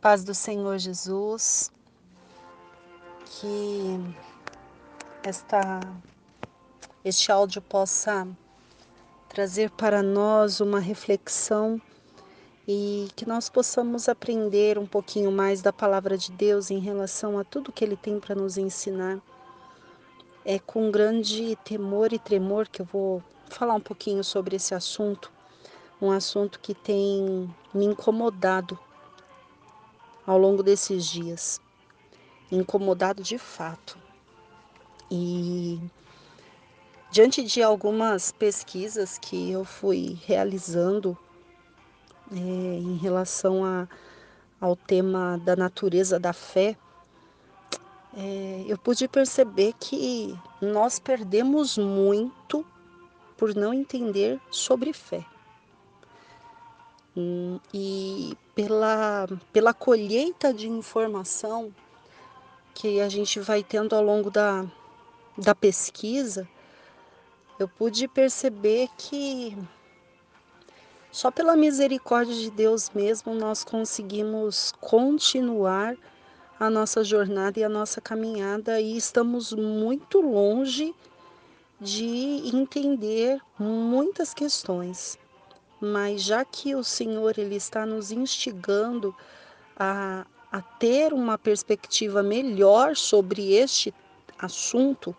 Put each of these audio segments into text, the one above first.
Paz do Senhor Jesus, que esta, este áudio possa trazer para nós uma reflexão e que nós possamos aprender um pouquinho mais da palavra de Deus em relação a tudo que Ele tem para nos ensinar. É com grande temor e tremor que eu vou falar um pouquinho sobre esse assunto, um assunto que tem me incomodado ao longo desses dias, incomodado de fato. E diante de algumas pesquisas que eu fui realizando é, em relação a, ao tema da natureza da fé, é, eu pude perceber que nós perdemos muito por não entender sobre fé. Hum, e pela, pela colheita de informação que a gente vai tendo ao longo da, da pesquisa, eu pude perceber que só pela misericórdia de Deus mesmo nós conseguimos continuar a nossa jornada e a nossa caminhada e estamos muito longe de entender muitas questões mas já que o Senhor ele está nos instigando a, a ter uma perspectiva melhor sobre este assunto,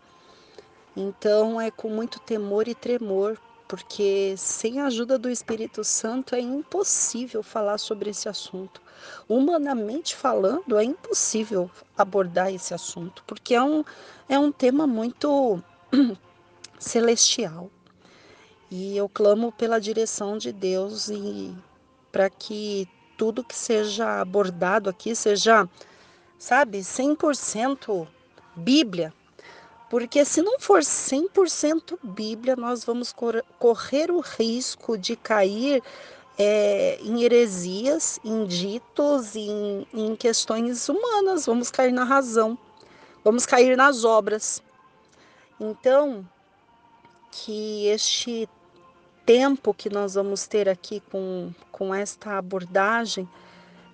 então é com muito temor e tremor, porque sem a ajuda do Espírito Santo é impossível falar sobre esse assunto. Humanamente falando, é impossível abordar esse assunto, porque é um, é um tema muito celestial. E eu clamo pela direção de Deus e para que tudo que seja abordado aqui seja, sabe, 100% Bíblia. Porque se não for 100% Bíblia, nós vamos correr o risco de cair é, em heresias, em ditos, em, em questões humanas, vamos cair na razão, vamos cair nas obras. Então, que este tempo que nós vamos ter aqui com, com esta abordagem,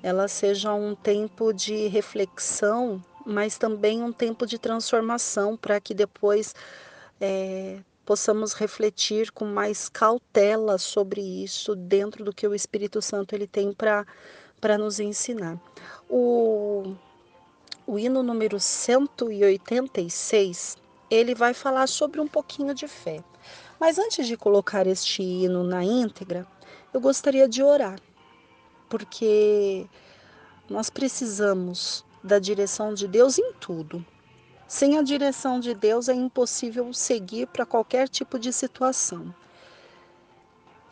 ela seja um tempo de reflexão, mas também um tempo de transformação, para que depois é, possamos refletir com mais cautela sobre isso dentro do que o Espírito Santo ele tem para nos ensinar. O, o hino número 186, ele vai falar sobre um pouquinho de fé. Mas antes de colocar este hino na íntegra, eu gostaria de orar, porque nós precisamos da direção de Deus em tudo. Sem a direção de Deus é impossível seguir para qualquer tipo de situação.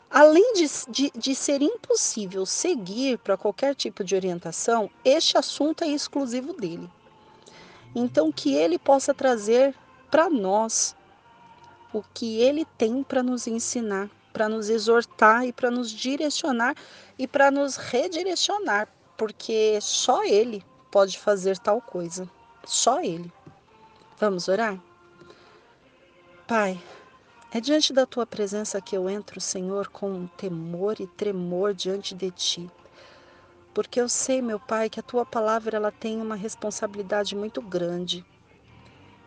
Além de, de, de ser impossível seguir para qualquer tipo de orientação, este assunto é exclusivo dele. Então, que ele possa trazer para nós o que ele tem para nos ensinar, para nos exortar e para nos direcionar e para nos redirecionar, porque só ele pode fazer tal coisa. Só ele. Vamos orar? Pai, é diante da tua presença que eu entro, Senhor, com temor e tremor diante de ti. Porque eu sei, meu Pai, que a tua palavra ela tem uma responsabilidade muito grande.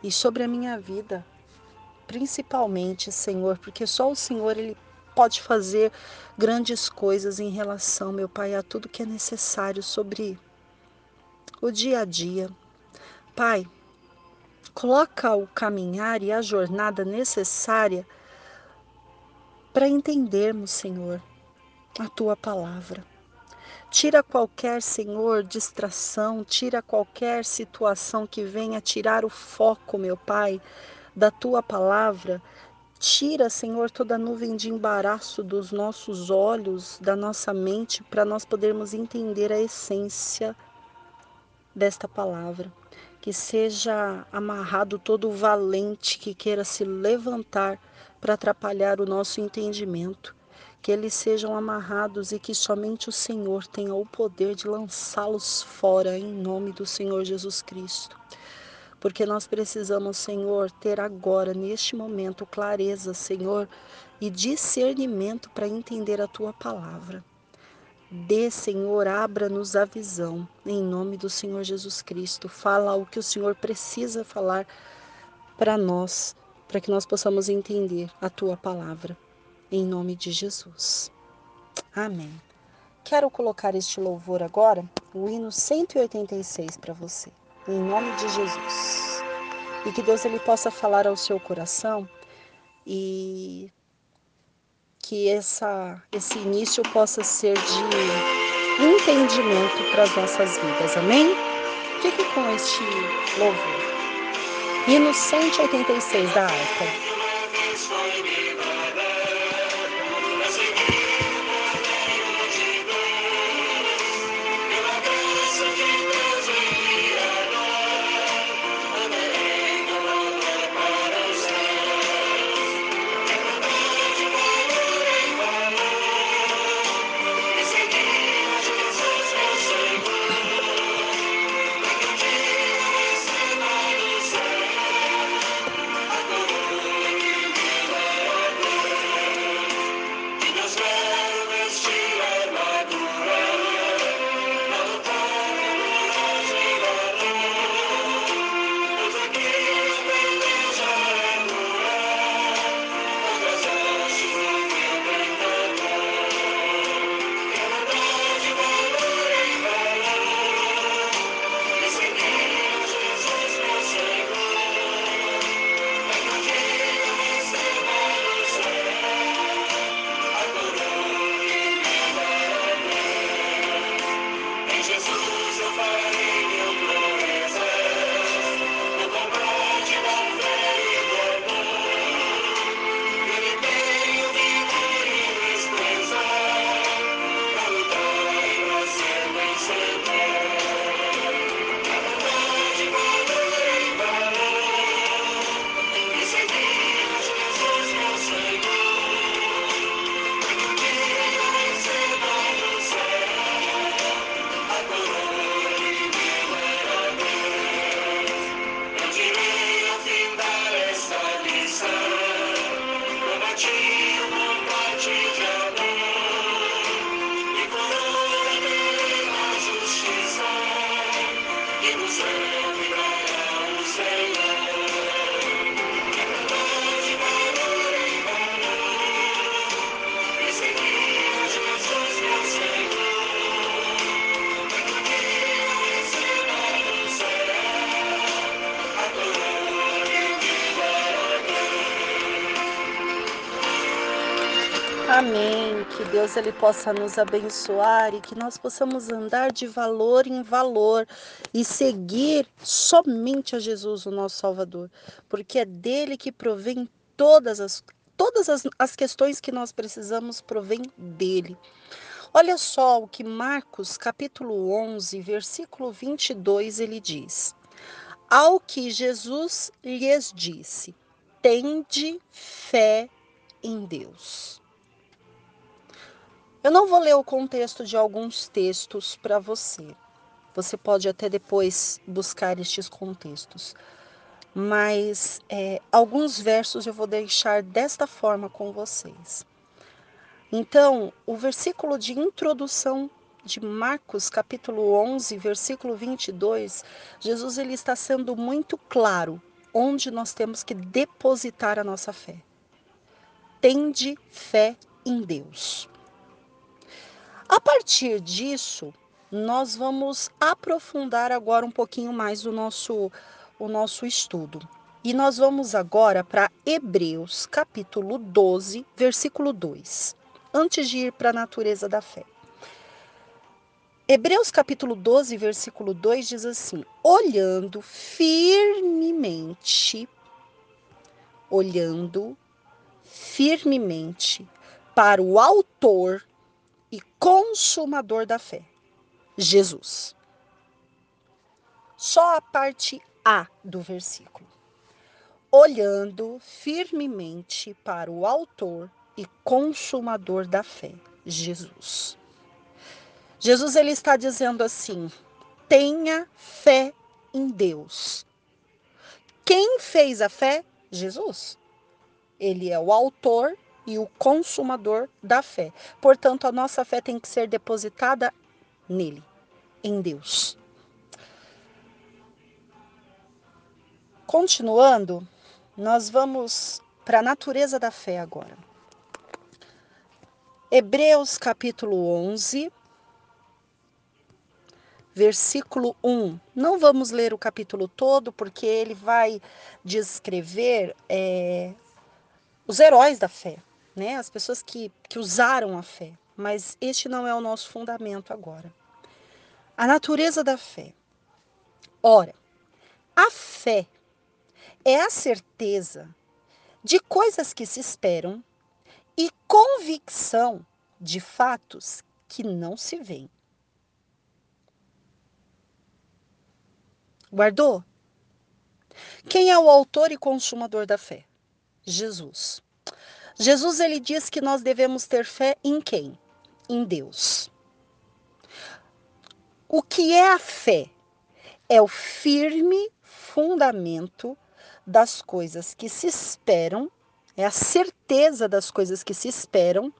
E sobre a minha vida, principalmente, Senhor, porque só o Senhor ele pode fazer grandes coisas em relação, meu Pai, a tudo que é necessário sobre o dia a dia. Pai, coloca o caminhar e a jornada necessária para entendermos, Senhor, a tua palavra. Tira qualquer, Senhor, distração, tira qualquer situação que venha tirar o foco, meu Pai, da tua palavra. Tira, Senhor, toda nuvem de embaraço dos nossos olhos, da nossa mente, para nós podermos entender a essência desta palavra. Que seja amarrado todo valente que queira se levantar para atrapalhar o nosso entendimento. Que eles sejam amarrados e que somente o Senhor tenha o poder de lançá-los fora, em nome do Senhor Jesus Cristo porque nós precisamos, Senhor, ter agora, neste momento, clareza, Senhor, e discernimento para entender a tua palavra. Dê, Senhor, abra-nos a visão, em nome do Senhor Jesus Cristo. Fala o que o Senhor precisa falar para nós, para que nós possamos entender a tua palavra, em nome de Jesus. Amém. Quero colocar este louvor agora, o hino 186 para você, em nome de Jesus. E que Deus ele possa falar ao seu coração e que essa, esse início possa ser de entendimento para as nossas vidas. Amém? Fique com este louvor. Hino 186 da harpa. Ele possa nos abençoar e que nós possamos andar de valor em valor e seguir somente a Jesus, o nosso Salvador, porque é dele que provém todas as todas as, as questões que nós precisamos provém dele. Olha só o que Marcos, capítulo 11, versículo 22, ele diz: Ao que Jesus lhes disse: Tende fé em Deus. Eu não vou ler o contexto de alguns textos para você. Você pode até depois buscar estes contextos. Mas é, alguns versos eu vou deixar desta forma com vocês. Então, o versículo de introdução de Marcos, capítulo 11, versículo 22, Jesus ele está sendo muito claro onde nós temos que depositar a nossa fé. Tende fé em Deus. A partir disso, nós vamos aprofundar agora um pouquinho mais o nosso, o nosso estudo. E nós vamos agora para Hebreus, capítulo 12, versículo 2, antes de ir para a natureza da fé. Hebreus capítulo 12, versículo 2 diz assim: olhando firmemente, olhando firmemente para o Autor e consumador da fé, Jesus. Só a parte A do versículo. Olhando firmemente para o Autor e Consumador da fé, Jesus. Jesus ele está dizendo assim: tenha fé em Deus. Quem fez a fé? Jesus. Ele é o autor e o consumador da fé. Portanto, a nossa fé tem que ser depositada nele, em Deus. Continuando, nós vamos para a natureza da fé agora. Hebreus capítulo 11, versículo 1. Não vamos ler o capítulo todo, porque ele vai descrever é, os heróis da fé, né? as pessoas que, que usaram a fé. Mas este não é o nosso fundamento agora. A natureza da fé. Ora, a fé é a certeza de coisas que se esperam e convicção de fatos que não se veem. Guardou? Quem é o autor e consumador da fé? Jesus. Jesus ele diz que nós devemos ter fé em quem? Em Deus. O que é a fé? É o firme fundamento das coisas que se esperam, é a certeza das coisas que se esperam,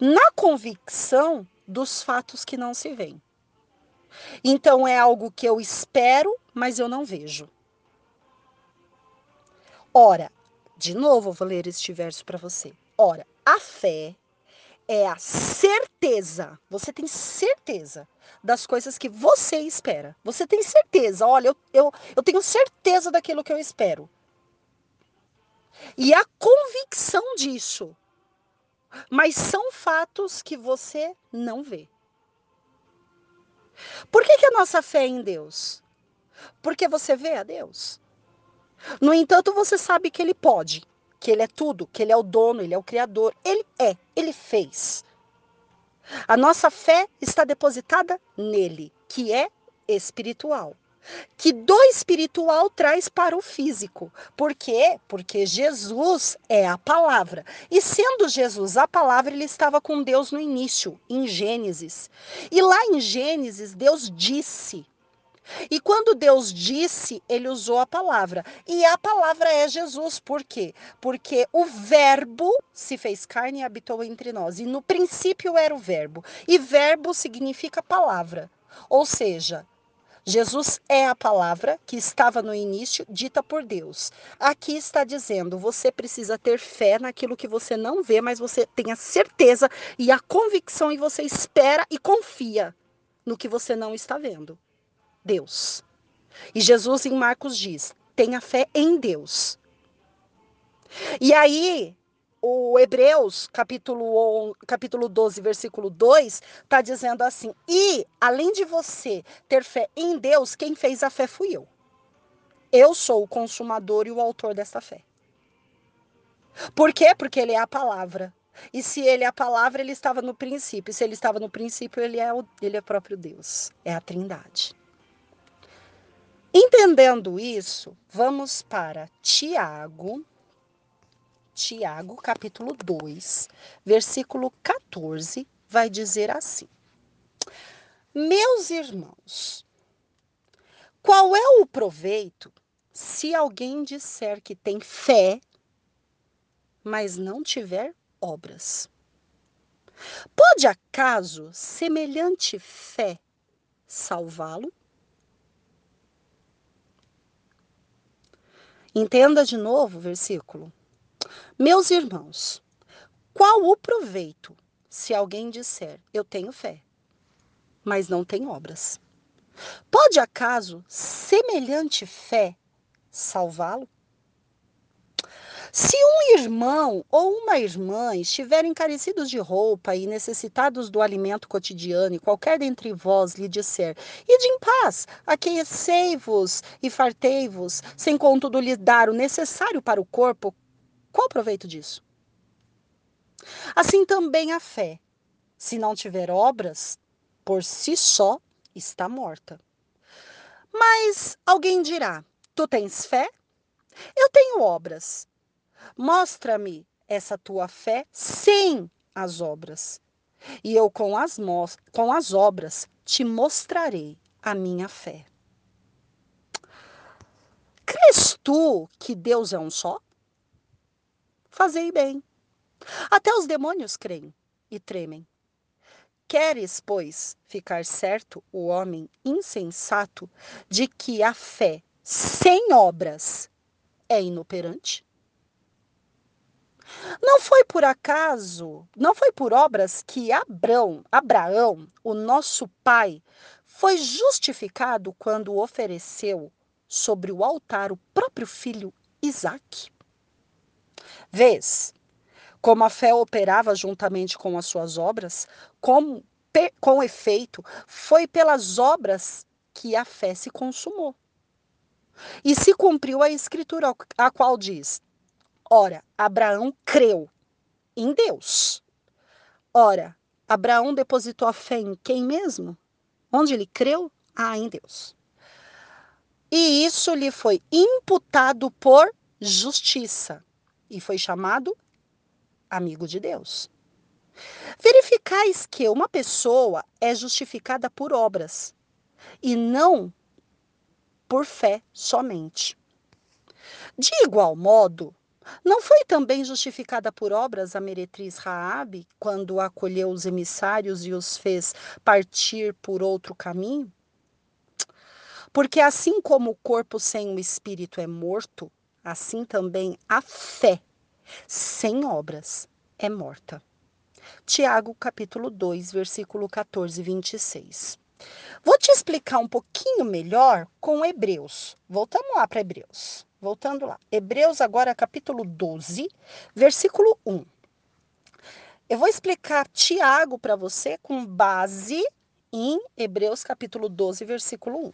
na convicção dos fatos que não se veem. Então é algo que eu espero, mas eu não vejo. Ora, de novo, eu vou ler este verso para você. Ora, a fé é a certeza, você tem certeza das coisas que você espera. Você tem certeza, olha, eu, eu, eu tenho certeza daquilo que eu espero. E a convicção disso. Mas são fatos que você não vê. Por que, que a nossa fé é em Deus? Porque você vê a Deus. No entanto, você sabe que Ele pode, que Ele é tudo, que Ele é o dono, Ele é o Criador. Ele é, Ele fez. A nossa fé está depositada nele, que é espiritual que do espiritual traz para o físico. Por quê? Porque Jesus é a palavra. E sendo Jesus a palavra, ele estava com Deus no início, em Gênesis. E lá em Gênesis, Deus disse. E quando Deus disse, ele usou a palavra. E a palavra é Jesus. Por quê? Porque o Verbo se fez carne e habitou entre nós. E no princípio era o Verbo. E Verbo significa palavra. Ou seja, Jesus é a palavra que estava no início, dita por Deus. Aqui está dizendo: você precisa ter fé naquilo que você não vê, mas você tem a certeza e a convicção, e você espera e confia no que você não está vendo. Deus. E Jesus em Marcos diz: tenha fé em Deus. E aí, o Hebreus, capítulo, capítulo 12, versículo 2, está dizendo assim: E, além de você ter fé em Deus, quem fez a fé fui eu. Eu sou o consumador e o autor dessa fé. Por quê? Porque ele é a palavra. E se ele é a palavra, ele estava no princípio. E se ele estava no princípio, ele é o ele é próprio Deus. É a Trindade. Entendendo isso, vamos para Tiago, Tiago, capítulo 2, versículo 14, vai dizer assim: Meus irmãos, qual é o proveito se alguém disser que tem fé, mas não tiver obras? Pode acaso semelhante fé salvá-lo? Entenda de novo o versículo. Meus irmãos, qual o proveito se alguém disser eu tenho fé, mas não tem obras? Pode acaso semelhante fé salvá-lo? Se um irmão ou uma irmã estiverem carecidos de roupa e necessitados do alimento cotidiano, e qualquer dentre vós lhe disser, ide em paz, aquecei-vos e fartei-vos, sem contudo lhe dar o necessário para o corpo, qual proveito disso? Assim também a fé, se não tiver obras, por si só está morta. Mas alguém dirá: Tu tens fé? Eu tenho obras. Mostra-me essa tua fé sem as obras, e eu com as, com as obras te mostrarei a minha fé. Crês tu que Deus é um só? Fazei bem. Até os demônios creem e tremem. Queres, pois, ficar certo, o homem insensato, de que a fé sem obras é inoperante? Não foi por acaso, não foi por obras que Abraão, Abraão, o nosso pai, foi justificado quando ofereceu sobre o altar o próprio filho Isaque? Vês como a fé operava juntamente com as suas obras, com, com efeito, foi pelas obras que a fé se consumou. E se cumpriu a escritura, a qual diz: Ora, Abraão creu em Deus. Ora, Abraão depositou a fé em quem mesmo? Onde ele creu? Ah, em Deus. E isso lhe foi imputado por justiça e foi chamado amigo de Deus. Verificais que uma pessoa é justificada por obras e não por fé somente. De igual modo, não foi também justificada por obras a meretriz Raabe quando acolheu os emissários e os fez partir por outro caminho? Porque assim como o corpo sem o espírito é morto, assim também a fé sem obras é morta. Tiago, capítulo 2, versículo 14 e 26. Vou te explicar um pouquinho melhor com Hebreus. Voltamos lá para Hebreus. Voltando lá. Hebreus, agora, capítulo 12, versículo 1. Eu vou explicar Tiago para você com base em Hebreus, capítulo 12, versículo 1.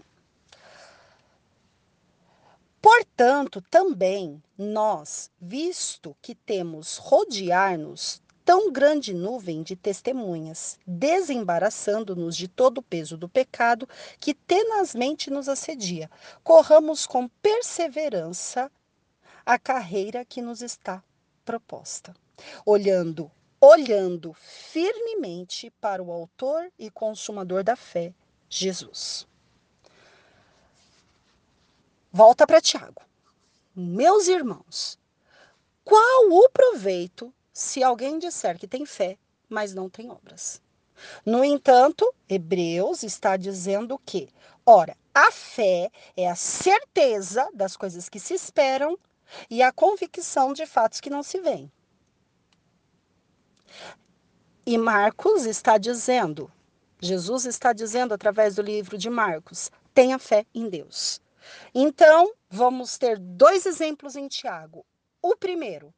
Portanto, também nós, visto que temos rodear-nos tão grande nuvem de testemunhas, desembaraçando-nos de todo o peso do pecado que tenazmente nos assedia, corramos com perseverança a carreira que nos está proposta, olhando, olhando firmemente para o autor e consumador da fé, Jesus. Volta para Tiago. Meus irmãos, qual o proveito se alguém disser que tem fé, mas não tem obras? No entanto, Hebreus está dizendo que, ora, a fé é a certeza das coisas que se esperam e a convicção de fatos que não se veem. E Marcos está dizendo, Jesus está dizendo através do livro de Marcos, tenha fé em Deus. Então, vamos ter dois exemplos em Tiago. O primeiro,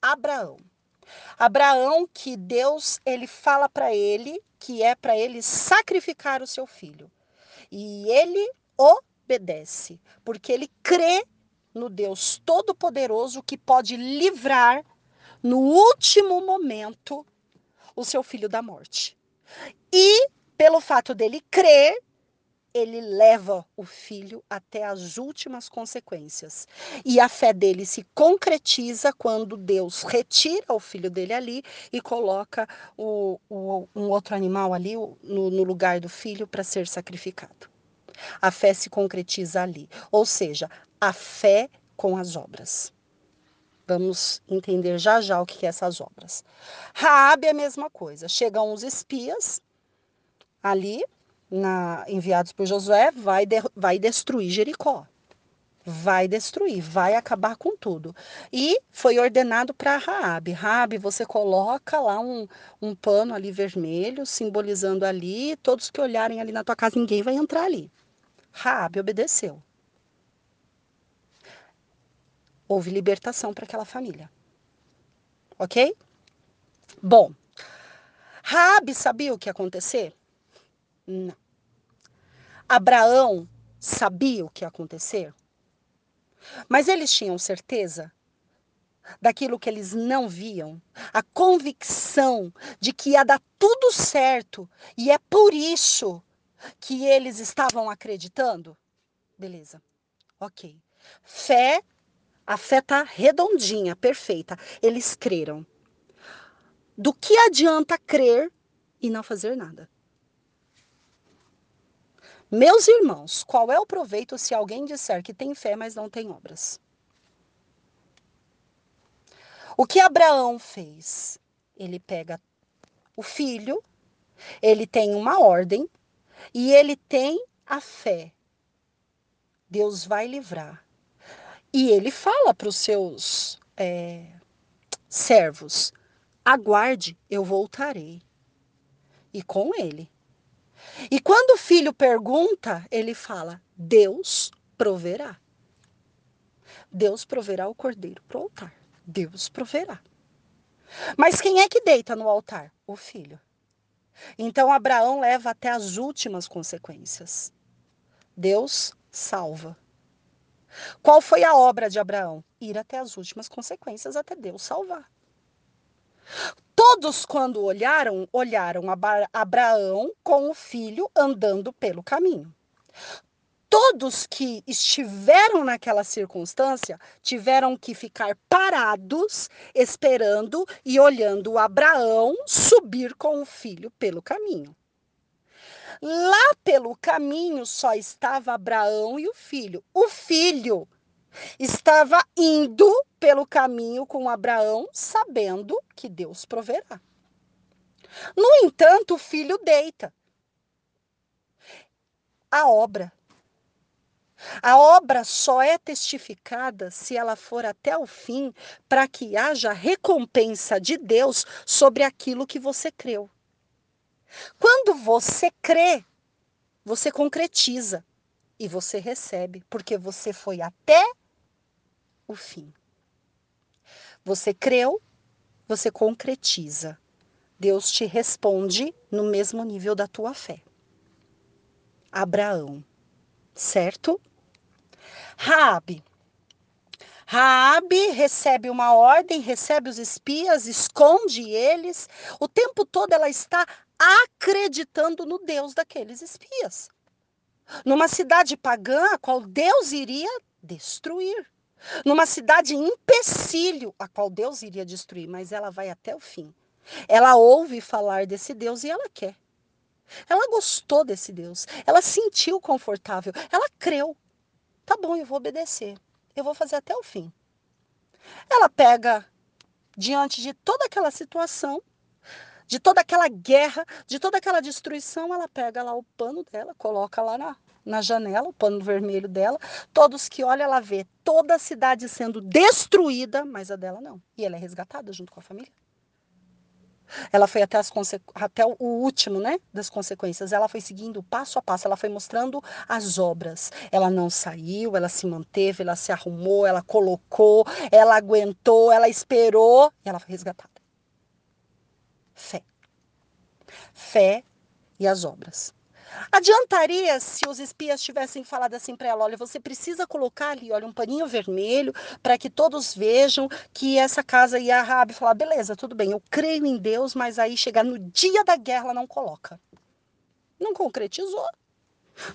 Abraão. Abraão que Deus ele fala para ele que é para ele sacrificar o seu filho. E ele obedece, porque ele crê no Deus todo-poderoso que pode livrar no último momento o seu filho da morte. E pelo fato dele crer, ele leva o filho até as últimas consequências. E a fé dele se concretiza quando Deus retira o filho dele ali e coloca o, o, um outro animal ali no, no lugar do filho para ser sacrificado. A fé se concretiza ali. Ou seja, a fé com as obras. Vamos entender já já o que é essas obras. Raabe é a mesma coisa. Chegam os espias ali na, enviados por Josué, vai, de, vai destruir Jericó. Vai destruir, vai acabar com tudo. E foi ordenado para Raabe. Raabe, você coloca lá um, um pano ali vermelho, simbolizando ali, todos que olharem ali na tua casa, ninguém vai entrar ali. Raabe obedeceu. Houve libertação para aquela família. Ok? Bom, Raabe sabia o que ia acontecer? Não. Abraão sabia o que ia acontecer? Mas eles tinham certeza daquilo que eles não viam, a convicção de que ia dar tudo certo e é por isso que eles estavam acreditando? Beleza, ok. Fé, a fé tá redondinha, perfeita. Eles creram. Do que adianta crer e não fazer nada? Meus irmãos, qual é o proveito se alguém disser que tem fé, mas não tem obras? O que Abraão fez? Ele pega o filho, ele tem uma ordem e ele tem a fé. Deus vai livrar. E ele fala para os seus é, servos: aguarde, eu voltarei. E com ele. E quando o filho pergunta, ele fala: Deus proverá. Deus proverá o cordeiro para o altar. Deus proverá. Mas quem é que deita no altar? O filho. Então Abraão leva até as últimas consequências. Deus salva. Qual foi a obra de Abraão? Ir até as últimas consequências, até Deus salvar. Todos, quando olharam, olharam Abraão com o filho andando pelo caminho. Todos que estiveram naquela circunstância tiveram que ficar parados, esperando e olhando Abraão subir com o filho pelo caminho. Lá pelo caminho só estava Abraão e o filho. O filho estava indo pelo caminho com Abraão, sabendo que Deus proverá. No entanto, o filho deita. A obra. A obra só é testificada se ela for até o fim, para que haja recompensa de Deus sobre aquilo que você creu. Quando você crê, você concretiza e você recebe, porque você foi até o fim. Você creu, você concretiza. Deus te responde no mesmo nível da tua fé. Abraão, certo? Raabe. Raabe recebe uma ordem, recebe os espias, esconde eles. O tempo todo ela está acreditando no Deus daqueles espias. Numa cidade pagã, a qual Deus iria destruir. Numa cidade empecilho, a qual Deus iria destruir, mas ela vai até o fim. Ela ouve falar desse Deus e ela quer. Ela gostou desse Deus. Ela sentiu confortável. Ela creu. Tá bom, eu vou obedecer. Eu vou fazer até o fim. Ela pega, diante de toda aquela situação, de toda aquela guerra, de toda aquela destruição, ela pega lá o pano dela, coloca lá na, na janela, o pano vermelho dela. Todos que olham, ela vê toda a cidade sendo destruída, mas a dela não. E ela é resgatada junto com a família. Ela foi até, as até o último né, das consequências. Ela foi seguindo passo a passo, ela foi mostrando as obras. Ela não saiu, ela se manteve, ela se arrumou, ela colocou, ela aguentou, ela esperou e ela foi resgatada. Fé. Fé e as obras. Adiantaria se os espias tivessem falado assim para ela: olha, você precisa colocar ali, olha, um paninho vermelho para que todos vejam que essa casa ia a Rabi falar: beleza, tudo bem, eu creio em Deus, mas aí chegar no dia da guerra ela não coloca. Não concretizou.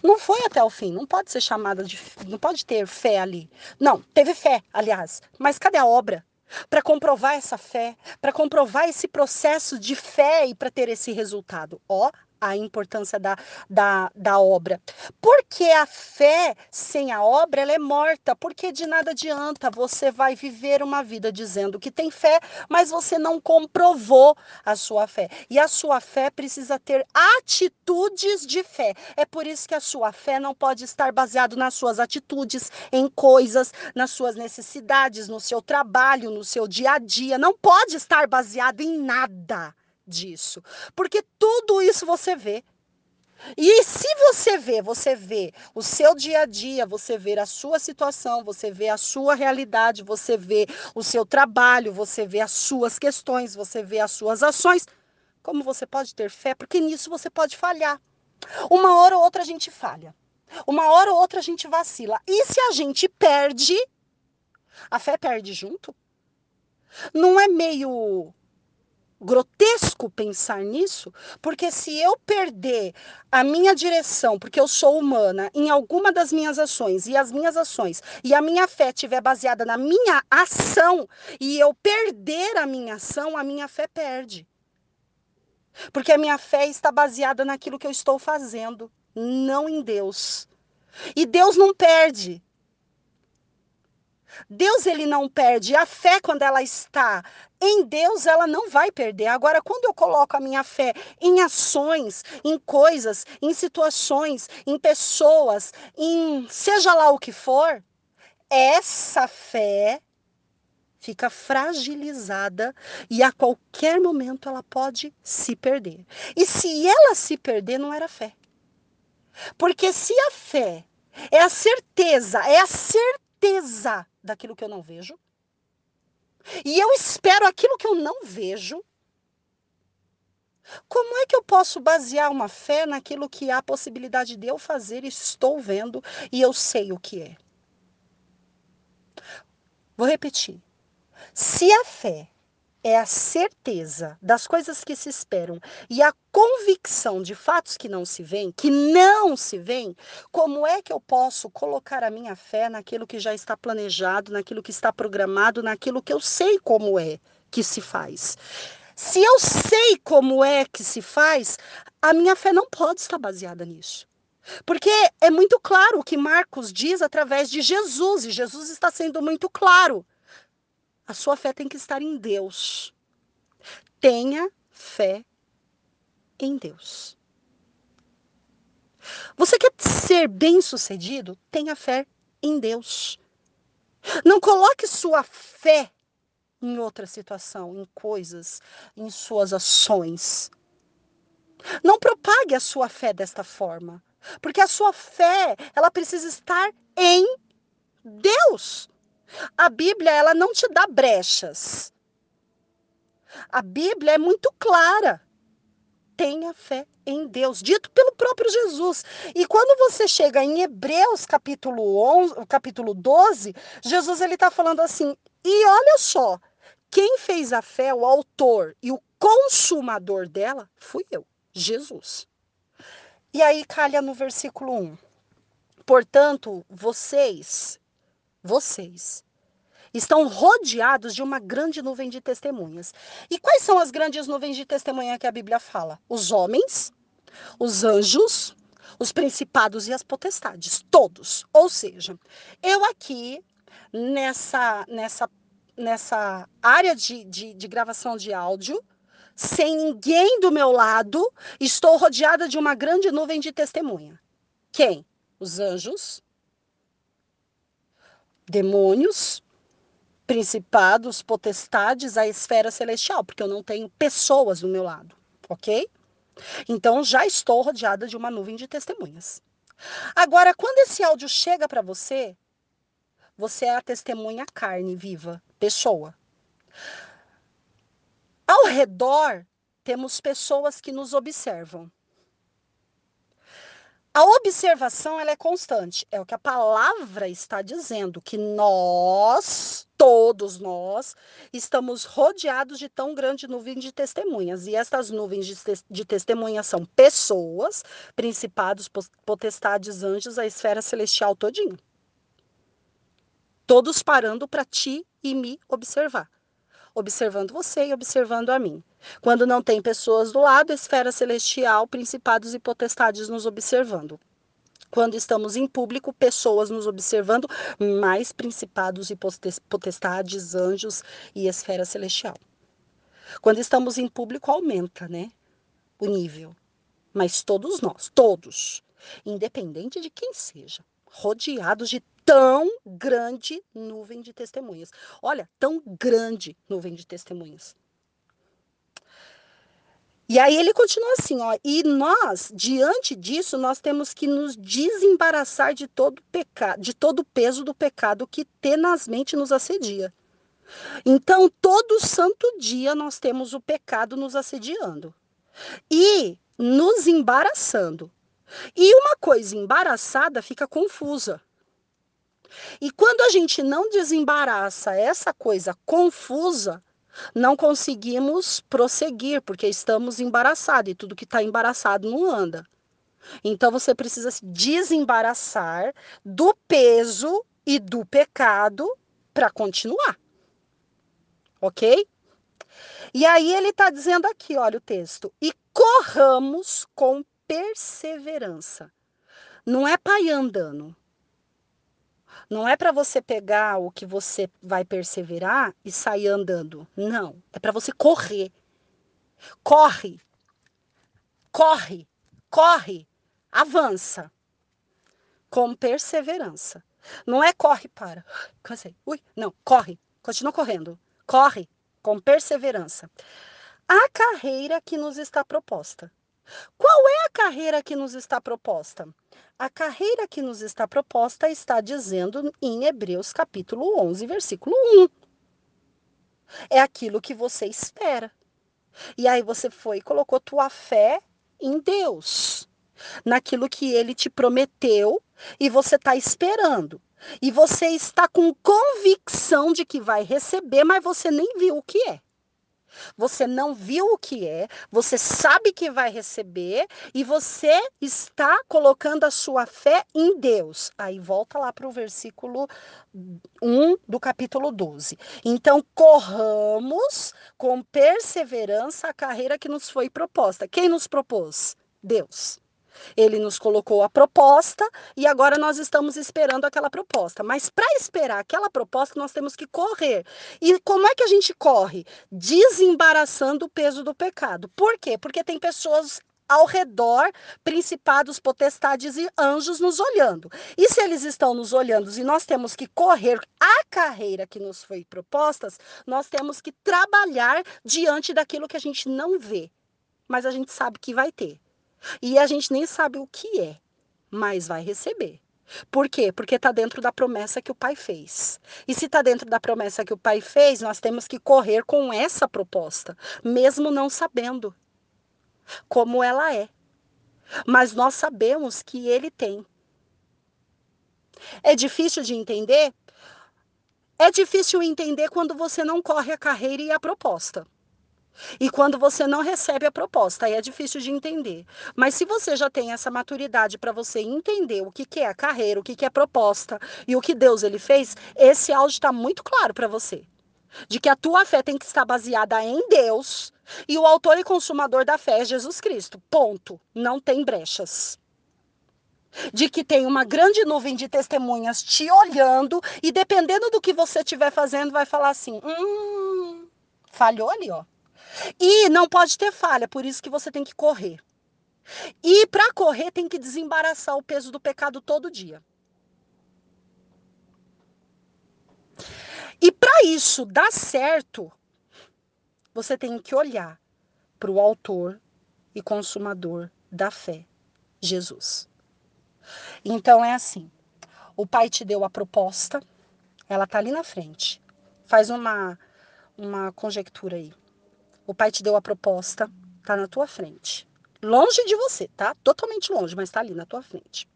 Não foi até o fim, não pode ser chamada de. Não pode ter fé ali. Não, teve fé, aliás, mas cadê a obra? Para comprovar essa fé, para comprovar esse processo de fé e para ter esse resultado. Ó, a importância da, da, da obra. Porque a fé sem a obra ela é morta, porque de nada adianta. Você vai viver uma vida dizendo que tem fé, mas você não comprovou a sua fé. E a sua fé precisa ter atitudes de fé. É por isso que a sua fé não pode estar baseado nas suas atitudes, em coisas, nas suas necessidades, no seu trabalho, no seu dia a dia. Não pode estar baseado em nada disso. Porque tudo isso você vê. E se você vê, você vê o seu dia a dia, você vê a sua situação, você vê a sua realidade, você vê o seu trabalho, você vê as suas questões, você vê as suas ações. Como você pode ter fé? Porque nisso você pode falhar. Uma hora ou outra a gente falha. Uma hora ou outra a gente vacila. E se a gente perde, a fé perde junto? Não é meio grotesco pensar nisso, porque se eu perder a minha direção, porque eu sou humana, em alguma das minhas ações e as minhas ações e a minha fé estiver baseada na minha ação e eu perder a minha ação, a minha fé perde. Porque a minha fé está baseada naquilo que eu estou fazendo, não em Deus. E Deus não perde. Deus ele não perde. A fé quando ela está em Deus, ela não vai perder. Agora, quando eu coloco a minha fé em ações, em coisas, em situações, em pessoas, em seja lá o que for, essa fé fica fragilizada e a qualquer momento ela pode se perder. E se ela se perder, não era fé. Porque se a fé é a certeza, é a certeza daquilo que eu não vejo, e eu espero aquilo que eu não vejo, como é que eu posso basear uma fé naquilo que há possibilidade de eu fazer, estou vendo e eu sei o que é? Vou repetir. Se a fé é a certeza das coisas que se esperam e a convicção de fatos que não se veem, que não se veem, como é que eu posso colocar a minha fé naquilo que já está planejado, naquilo que está programado, naquilo que eu sei como é que se faz? Se eu sei como é que se faz, a minha fé não pode estar baseada nisso. Porque é muito claro o que Marcos diz através de Jesus, e Jesus está sendo muito claro. A sua fé tem que estar em Deus. Tenha fé em Deus. Você quer ser bem-sucedido? Tenha fé em Deus. Não coloque sua fé em outra situação, em coisas, em suas ações. Não propague a sua fé desta forma, porque a sua fé, ela precisa estar em Deus. A Bíblia, ela não te dá brechas. A Bíblia é muito clara. Tenha fé em Deus, dito pelo próprio Jesus. E quando você chega em Hebreus capítulo 11, capítulo 12, Jesus ele está falando assim: "E olha só, quem fez a fé, o autor e o consumador dela, fui eu, Jesus." E aí calha no versículo 1. Portanto, vocês vocês estão rodeados de uma grande nuvem de testemunhas. E quais são as grandes nuvens de testemunha que a Bíblia fala? Os homens, os anjos, os principados e as potestades, todos. Ou seja, eu aqui nessa nessa nessa área de, de, de gravação de áudio, sem ninguém do meu lado, estou rodeada de uma grande nuvem de testemunha. Quem? Os anjos, demônios, principados, potestades, a esfera celestial, porque eu não tenho pessoas do meu lado, ok? Então já estou rodeada de uma nuvem de testemunhas. Agora, quando esse áudio chega para você, você é a testemunha carne viva, pessoa. Ao redor, temos pessoas que nos observam. A observação ela é constante, é o que a palavra está dizendo, que nós, todos nós, estamos rodeados de tão grande nuvem de testemunhas. E estas nuvens de, de testemunhas são pessoas, principados, potestades, anjos, a esfera celestial todinho. Todos parando para ti e me observar observando você e observando a mim. Quando não tem pessoas do lado, esfera celestial, principados e potestades nos observando. Quando estamos em público, pessoas nos observando, mais principados e potestades, anjos e esfera celestial. Quando estamos em público, aumenta, né? O nível. Mas todos nós, todos, independente de quem seja, rodeados de tão grande nuvem de testemunhas. Olha, tão grande nuvem de testemunhas. E aí ele continua assim, ó, e nós, diante disso, nós temos que nos desembaraçar de todo pecado, de todo o peso do pecado que tenazmente nos assedia. Então, todo santo dia nós temos o pecado nos assediando e nos embaraçando. E uma coisa embaraçada fica confusa. E quando a gente não desembaraça essa coisa confusa, não conseguimos prosseguir, porque estamos embaraçados e tudo que está embaraçado não anda. Então você precisa se desembaraçar do peso e do pecado para continuar. Ok? E aí ele está dizendo aqui, olha o texto, e corramos com perseverança. Não é pai andando. Não é para você pegar o que você vai perseverar e sair andando. Não, é para você correr. Corre. Corre. Corre. Avança. Com perseverança. Não é corre para. Cansei. Ui, não, corre. Continua correndo. Corre com perseverança. A carreira que nos está proposta. Qual é a carreira que nos está proposta? A carreira que nos está proposta está dizendo em Hebreus capítulo 11, versículo 1. É aquilo que você espera. E aí você foi e colocou tua fé em Deus, naquilo que ele te prometeu e você está esperando. E você está com convicção de que vai receber, mas você nem viu o que é. Você não viu o que é, você sabe que vai receber e você está colocando a sua fé em Deus. Aí volta lá para o versículo 1 do capítulo 12. Então, corramos com perseverança a carreira que nos foi proposta. Quem nos propôs? Deus. Ele nos colocou a proposta e agora nós estamos esperando aquela proposta. Mas para esperar aquela proposta, nós temos que correr. E como é que a gente corre? Desembaraçando o peso do pecado. Por quê? Porque tem pessoas ao redor, principados, potestades e anjos nos olhando. E se eles estão nos olhando e nós temos que correr a carreira que nos foi proposta, nós temos que trabalhar diante daquilo que a gente não vê, mas a gente sabe que vai ter. E a gente nem sabe o que é, mas vai receber. Por quê? Porque está dentro da promessa que o pai fez. E se está dentro da promessa que o pai fez, nós temos que correr com essa proposta, mesmo não sabendo como ela é. Mas nós sabemos que ele tem. É difícil de entender? É difícil entender quando você não corre a carreira e a proposta. E quando você não recebe a proposta, aí é difícil de entender. Mas se você já tem essa maturidade para você entender o que, que é a carreira, o que, que é proposta e o que Deus ele fez, esse áudio está muito claro para você. De que a tua fé tem que estar baseada em Deus e o autor e consumador da fé é Jesus Cristo. Ponto. Não tem brechas de que tem uma grande nuvem de testemunhas te olhando e dependendo do que você estiver fazendo, vai falar assim: hum, falhou ali, ó. E não pode ter falha, por isso que você tem que correr. E para correr tem que desembaraçar o peso do pecado todo dia. E para isso dar certo, você tem que olhar para o autor e consumador da fé, Jesus. Então é assim: o pai te deu a proposta, ela tá ali na frente. Faz uma uma conjectura aí. O pai te deu a proposta, tá na tua frente. Longe de você, tá? Totalmente longe, mas tá ali na tua frente.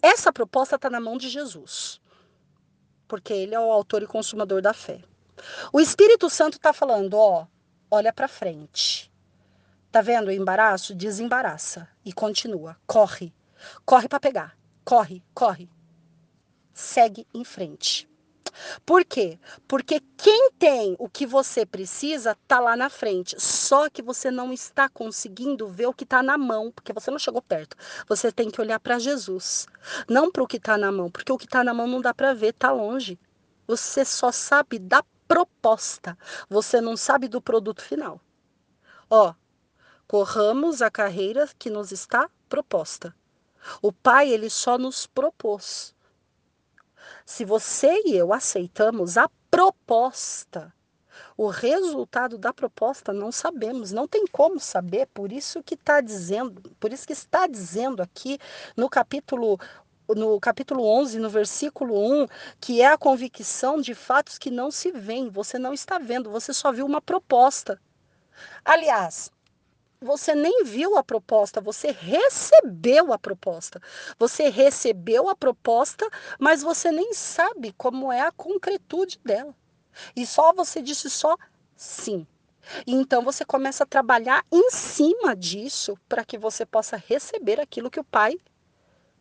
Essa proposta tá na mão de Jesus. Porque ele é o autor e consumador da fé. O Espírito Santo tá falando, ó, olha para frente. Tá vendo o embaraço? Desembaraça e continua. Corre. Corre para pegar. Corre, corre. Segue em frente. Por quê? Porque quem tem o que você precisa está lá na frente. Só que você não está conseguindo ver o que está na mão, porque você não chegou perto. Você tem que olhar para Jesus, não para o que está na mão, porque o que está na mão não dá para ver, está longe. Você só sabe da proposta, você não sabe do produto final. Ó, corramos a carreira que nos está proposta. O Pai, ele só nos propôs. Se você e eu aceitamos a proposta, o resultado da proposta não sabemos, não tem como saber, por isso que está dizendo, por isso que está dizendo aqui no capítulo no capítulo 11, no versículo 1, que é a convicção de fatos que não se veem, você não está vendo, você só viu uma proposta. Aliás, você nem viu a proposta, você recebeu a proposta. Você recebeu a proposta, mas você nem sabe como é a concretude dela. E só você disse só sim. E então você começa a trabalhar em cima disso para que você possa receber aquilo que o pai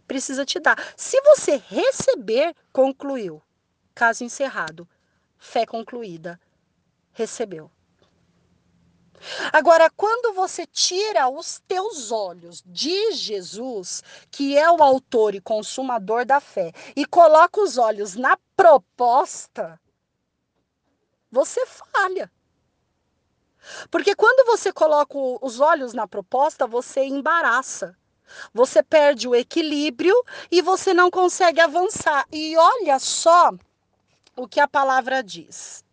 precisa te dar. Se você receber, concluiu. Caso encerrado. Fé concluída. Recebeu. Agora, quando você tira os teus olhos de Jesus, que é o autor e consumador da fé, e coloca os olhos na proposta, você falha. Porque quando você coloca os olhos na proposta, você embaraça. Você perde o equilíbrio e você não consegue avançar. E olha só o que a palavra diz.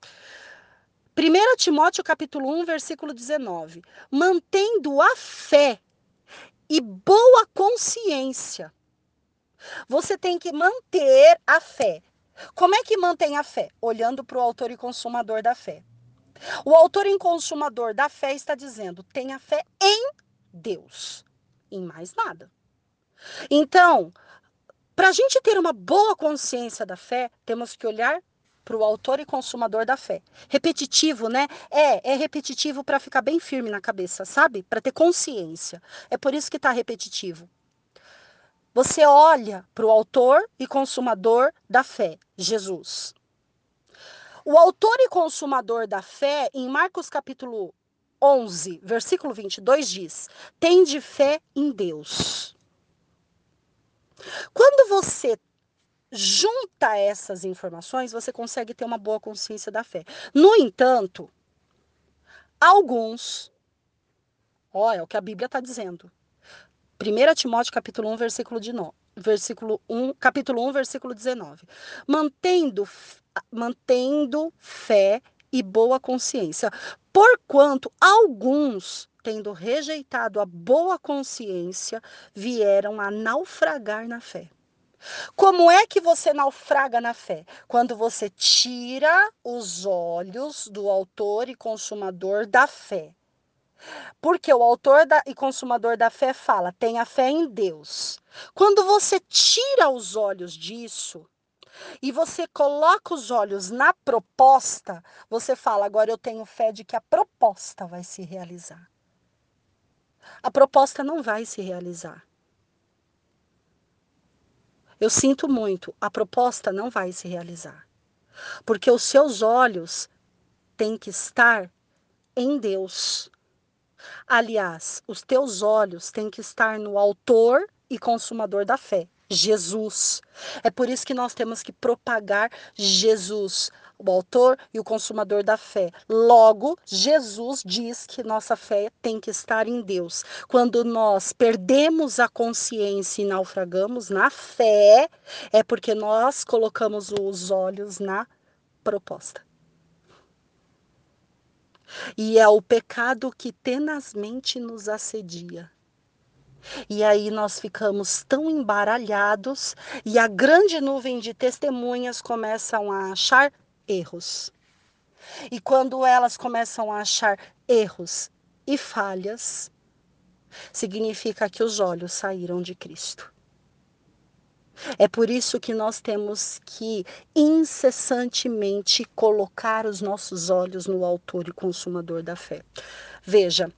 1 Timóteo capítulo 1, versículo 19. Mantendo a fé e boa consciência. Você tem que manter a fé. Como é que mantém a fé? Olhando para o autor e consumador da fé. O autor e consumador da fé está dizendo: tenha fé em Deus, em mais nada. Então, para a gente ter uma boa consciência da fé, temos que olhar para o autor e consumador da fé. Repetitivo, né? É, é repetitivo para ficar bem firme na cabeça, sabe? Para ter consciência. É por isso que está repetitivo. Você olha para o autor e consumador da fé, Jesus. O autor e consumador da fé, em Marcos capítulo 11, versículo 22, diz: Tende fé em Deus. Quando você junta essas informações, você consegue ter uma boa consciência da fé. No entanto, alguns, olha o que a Bíblia está dizendo. 1 Timóteo capítulo 1, versículo, de no, versículo 1, capítulo 1, versículo 19. Mantendo, mantendo fé e boa consciência. Porquanto alguns, tendo rejeitado a boa consciência, vieram a naufragar na fé. Como é que você naufraga na fé? Quando você tira os olhos do autor e consumador da fé. Porque o autor da, e consumador da fé fala: tenha fé em Deus. Quando você tira os olhos disso e você coloca os olhos na proposta, você fala: agora eu tenho fé de que a proposta vai se realizar. A proposta não vai se realizar. Eu sinto muito, a proposta não vai se realizar. Porque os seus olhos têm que estar em Deus. Aliás, os teus olhos têm que estar no Autor e Consumador da fé, Jesus. É por isso que nós temos que propagar Jesus, o autor e o consumador da fé. Logo, Jesus diz que nossa fé tem que estar em Deus. Quando nós perdemos a consciência e naufragamos na fé, é porque nós colocamos os olhos na proposta. E é o pecado que tenazmente nos assedia. E aí nós ficamos tão embaralhados e a grande nuvem de testemunhas começam a achar erros. E quando elas começam a achar erros e falhas, significa que os olhos saíram de Cristo. É por isso que nós temos que incessantemente colocar os nossos olhos no autor e consumador da fé. Veja,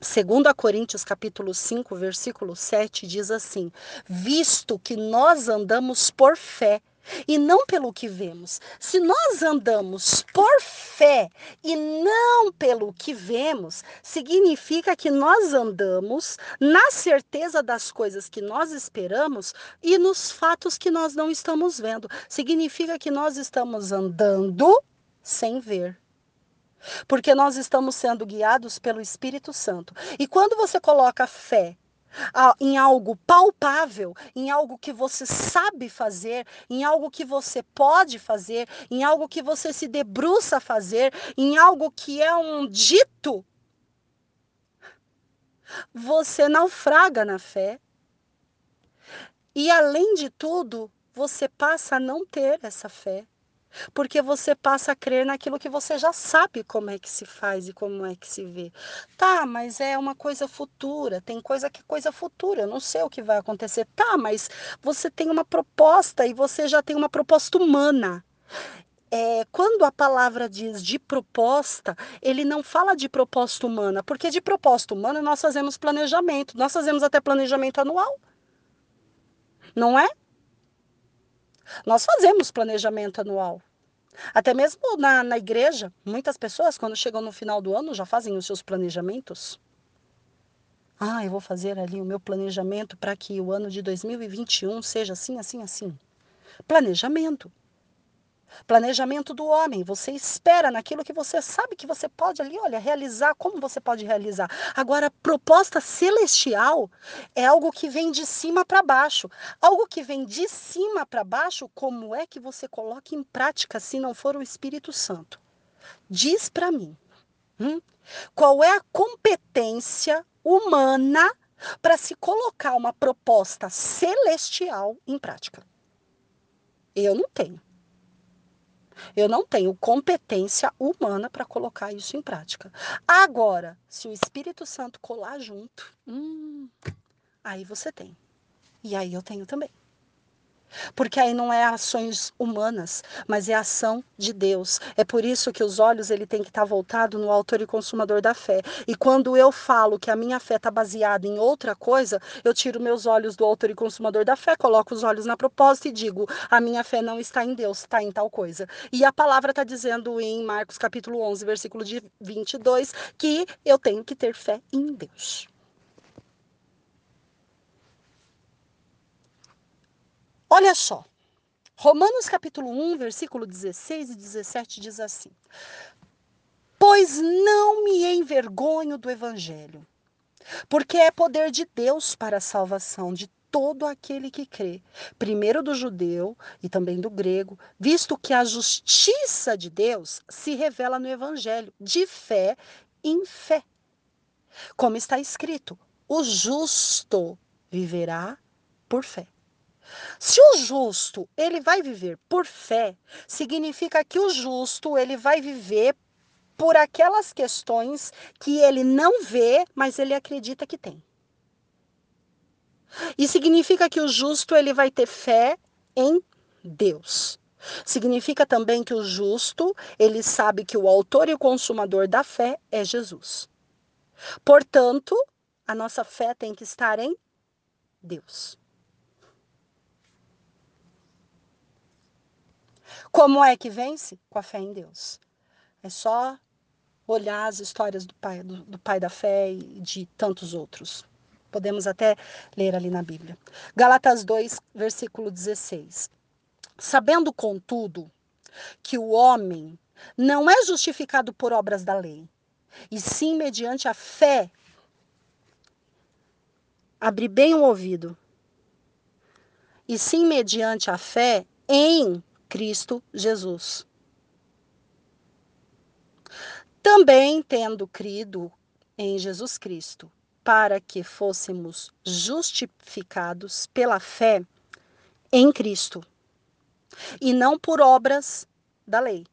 Segundo a Coríntios capítulo 5, versículo 7 diz assim: "Visto que nós andamos por fé e não pelo que vemos. Se nós andamos por fé e não pelo que vemos, significa que nós andamos na certeza das coisas que nós esperamos e nos fatos que nós não estamos vendo. Significa que nós estamos andando sem ver. Porque nós estamos sendo guiados pelo Espírito Santo. E quando você coloca fé em algo palpável, em algo que você sabe fazer, em algo que você pode fazer, em algo que você se debruça a fazer, em algo que é um dito, você naufraga na fé. E além de tudo, você passa a não ter essa fé. Porque você passa a crer naquilo que você já sabe como é que se faz e como é que se vê. Tá, mas é uma coisa futura, tem coisa que é coisa futura, eu não sei o que vai acontecer. Tá, mas você tem uma proposta e você já tem uma proposta humana. É, quando a palavra diz de proposta, ele não fala de proposta humana, porque de proposta humana nós fazemos planejamento, nós fazemos até planejamento anual. Não é? Nós fazemos planejamento anual. Até mesmo na, na igreja, muitas pessoas, quando chegam no final do ano, já fazem os seus planejamentos. Ah, eu vou fazer ali o meu planejamento para que o ano de 2021 seja assim, assim, assim. Planejamento. Planejamento do homem. Você espera naquilo que você sabe que você pode ali, olha, realizar, como você pode realizar. Agora, proposta celestial é algo que vem de cima para baixo. Algo que vem de cima para baixo, como é que você coloca em prática se não for o Espírito Santo? Diz para mim. Hum? Qual é a competência humana para se colocar uma proposta celestial em prática? Eu não tenho. Eu não tenho competência humana para colocar isso em prática. Agora, se o Espírito Santo colar junto, hum, aí você tem. E aí eu tenho também. Porque aí não é ações humanas, mas é ação de Deus. É por isso que os olhos ele tem que estar tá voltado no autor e consumador da fé. E quando eu falo que a minha fé está baseada em outra coisa, eu tiro meus olhos do autor e consumador da fé, coloco os olhos na proposta e digo: a minha fé não está em Deus, está em tal coisa. E a palavra está dizendo em Marcos capítulo 11, versículo de 22, que eu tenho que ter fé em Deus. Olha só. Romanos capítulo 1, versículo 16 e 17 diz assim: Pois não me envergonho do evangelho, porque é poder de Deus para a salvação de todo aquele que crê, primeiro do judeu e também do grego, visto que a justiça de Deus se revela no evangelho, de fé em fé. Como está escrito: o justo viverá por fé. Se o justo, ele vai viver por fé, significa que o justo, ele vai viver por aquelas questões que ele não vê, mas ele acredita que tem. E significa que o justo, ele vai ter fé em Deus. Significa também que o justo, ele sabe que o autor e o consumador da fé é Jesus. Portanto, a nossa fé tem que estar em Deus. Como é que vence? Com a fé em Deus. É só olhar as histórias do pai, do, do pai da fé e de tantos outros. Podemos até ler ali na Bíblia. Galatas 2, versículo 16. Sabendo, contudo, que o homem não é justificado por obras da lei, e sim mediante a fé. Abre bem o ouvido. E sim mediante a fé em Cristo Jesus. Também tendo crido em Jesus Cristo, para que fôssemos justificados pela fé em Cristo, e não por obras da lei.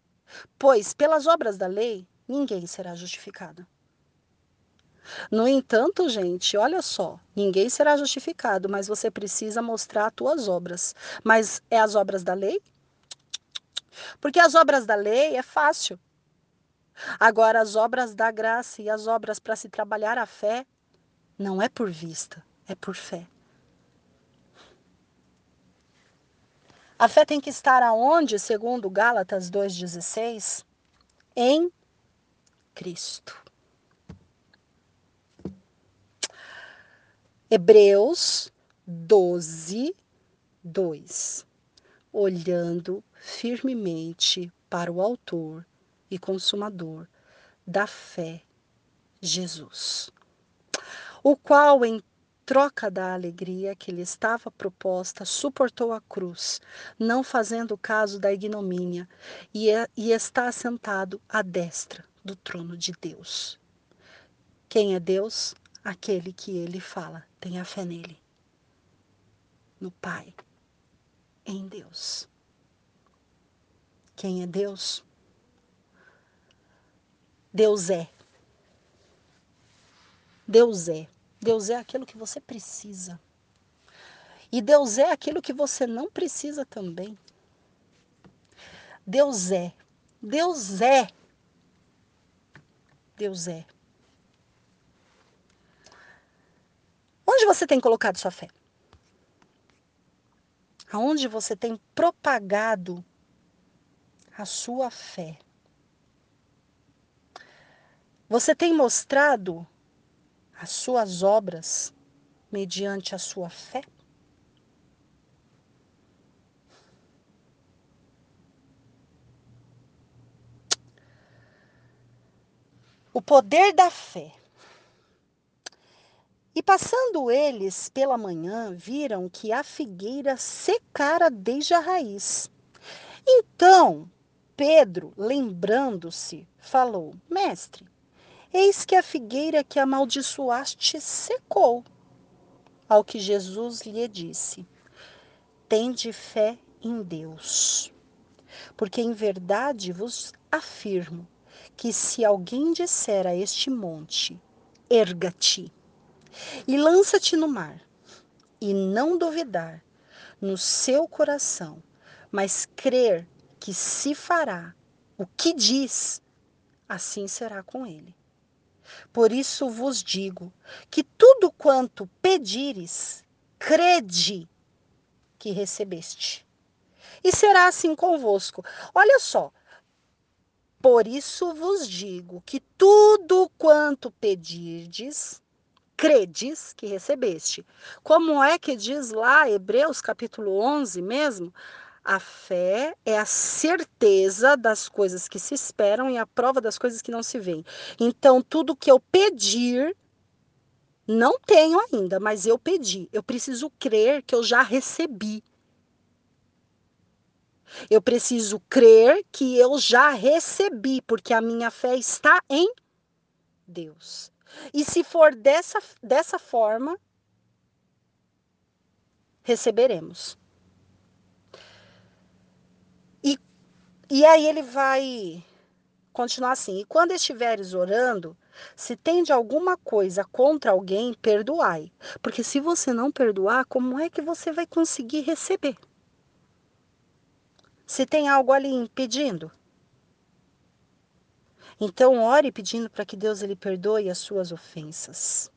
Pois pelas obras da lei ninguém será justificado. No entanto, gente, olha só, ninguém será justificado, mas você precisa mostrar as tuas obras. Mas é as obras da lei? Porque as obras da lei é fácil. Agora, as obras da graça e as obras para se trabalhar a fé não é por vista, é por fé. A fé tem que estar aonde, segundo Gálatas 2,16? Em Cristo. Hebreus 12, 2. Olhando firmemente para o Autor e Consumador da fé, Jesus, o qual, em troca da alegria que lhe estava proposta, suportou a cruz, não fazendo caso da ignomínia, e, é, e está assentado à destra do trono de Deus. Quem é Deus? Aquele que ele fala, tenha fé nele, no Pai, em Deus. Quem é Deus? Deus é. Deus é. Deus é aquilo que você precisa. E Deus é aquilo que você não precisa também. Deus é. Deus é. Deus é. Onde você tem colocado sua fé? Aonde você tem propagado a sua fé. Você tem mostrado as suas obras mediante a sua fé? O poder da fé. E passando eles pela manhã, viram que a figueira secara desde a raiz. Então, Pedro, lembrando-se, falou: Mestre, eis que a figueira que amaldiçoaste secou. Ao que Jesus lhe disse: Tende fé em Deus. Porque em verdade vos afirmo que se alguém disser a este monte: Erga-te e lança-te no mar, e não duvidar no seu coração, mas crer que se fará o que diz, assim será com ele. Por isso vos digo que tudo quanto pedires, crede que recebeste. E será assim convosco. Olha só. Por isso vos digo que tudo quanto pedirdes, credes que recebeste. Como é que diz lá Hebreus capítulo 11 mesmo? A fé é a certeza das coisas que se esperam e a prova das coisas que não se veem. Então, tudo que eu pedir, não tenho ainda, mas eu pedi. Eu preciso crer que eu já recebi. Eu preciso crer que eu já recebi, porque a minha fé está em Deus. E se for dessa, dessa forma, receberemos. E aí ele vai continuar assim: E quando estiveres orando, se tende alguma coisa contra alguém, perdoai. Porque se você não perdoar, como é que você vai conseguir receber? Se tem algo ali impedindo, então, ore pedindo para que Deus ele perdoe as suas ofensas.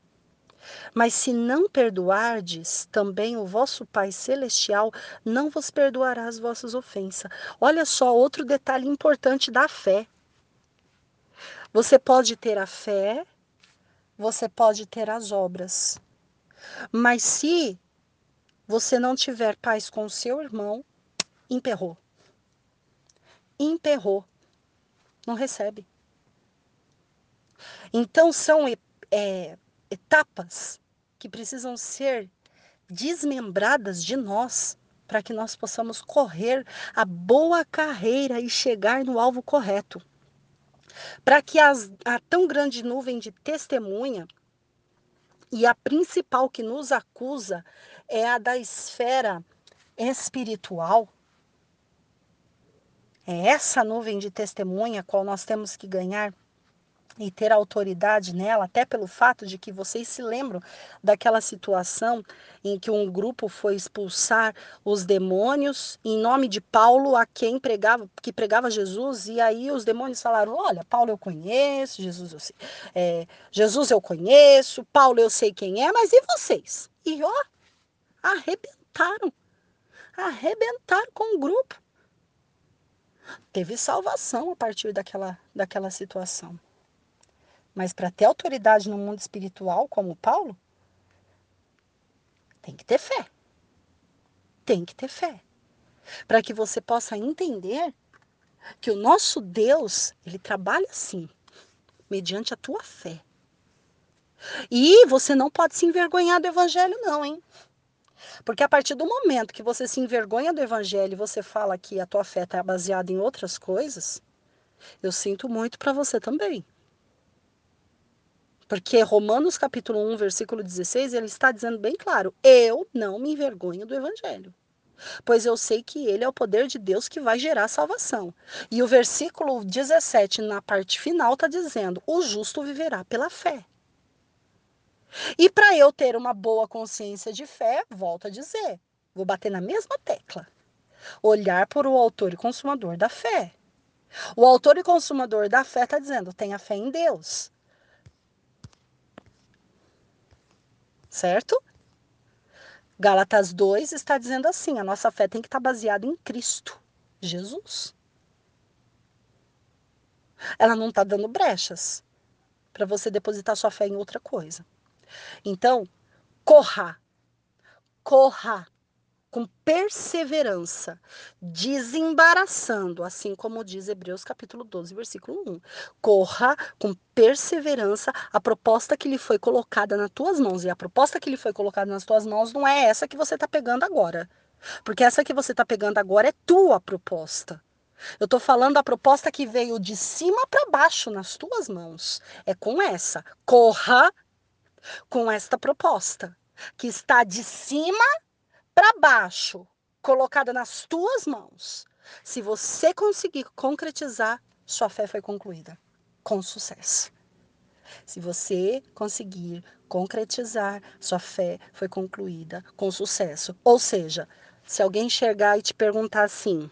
Mas se não perdoardes, também o vosso Pai Celestial não vos perdoará as vossas ofensas. Olha só outro detalhe importante da fé. Você pode ter a fé, você pode ter as obras. Mas se você não tiver paz com seu irmão, emperrou. Emperrou. Não recebe. Então, são é, etapas que precisam ser desmembradas de nós para que nós possamos correr a boa carreira e chegar no alvo correto. Para que as, a tão grande nuvem de testemunha e a principal que nos acusa é a da esfera espiritual. É essa nuvem de testemunha qual nós temos que ganhar e ter autoridade nela, até pelo fato de que vocês se lembram daquela situação em que um grupo foi expulsar os demônios em nome de Paulo, a quem pregava, que pregava Jesus, e aí os demônios falaram: Olha, Paulo eu conheço, Jesus eu sei, é, Jesus eu conheço, Paulo eu sei quem é, mas e vocês? E ó, arrebentaram, arrebentaram com o grupo. Teve salvação a partir daquela, daquela situação. Mas para ter autoridade no mundo espiritual, como Paulo, tem que ter fé. Tem que ter fé. Para que você possa entender que o nosso Deus, ele trabalha assim, mediante a tua fé. E você não pode se envergonhar do evangelho não, hein? Porque a partir do momento que você se envergonha do evangelho e você fala que a tua fé está baseada em outras coisas, eu sinto muito para você também. Porque Romanos capítulo 1, versículo 16, ele está dizendo bem claro: eu não me envergonho do evangelho. Pois eu sei que ele é o poder de Deus que vai gerar salvação. E o versículo 17, na parte final, está dizendo: o justo viverá pela fé. E para eu ter uma boa consciência de fé, volto a dizer, vou bater na mesma tecla. Olhar para o autor e consumador da fé. O autor e consumador da fé está dizendo: tenha fé em Deus. Certo? Gálatas 2 está dizendo assim: a nossa fé tem que estar baseada em Cristo, Jesus. ela não está dando brechas para você depositar sua fé em outra coisa. Então, corra, corra com perseverança, desembaraçando, assim como diz Hebreus capítulo 12, versículo 1. Corra com perseverança a proposta que lhe foi colocada nas tuas mãos. E a proposta que lhe foi colocada nas tuas mãos não é essa que você está pegando agora. Porque essa que você está pegando agora é tua proposta. Eu estou falando a proposta que veio de cima para baixo nas tuas mãos. É com essa. Corra com esta proposta, que está de cima para baixo, colocada nas tuas mãos. Se você conseguir concretizar, sua fé foi concluída com sucesso. Se você conseguir concretizar, sua fé foi concluída com sucesso. Ou seja, se alguém chegar e te perguntar assim: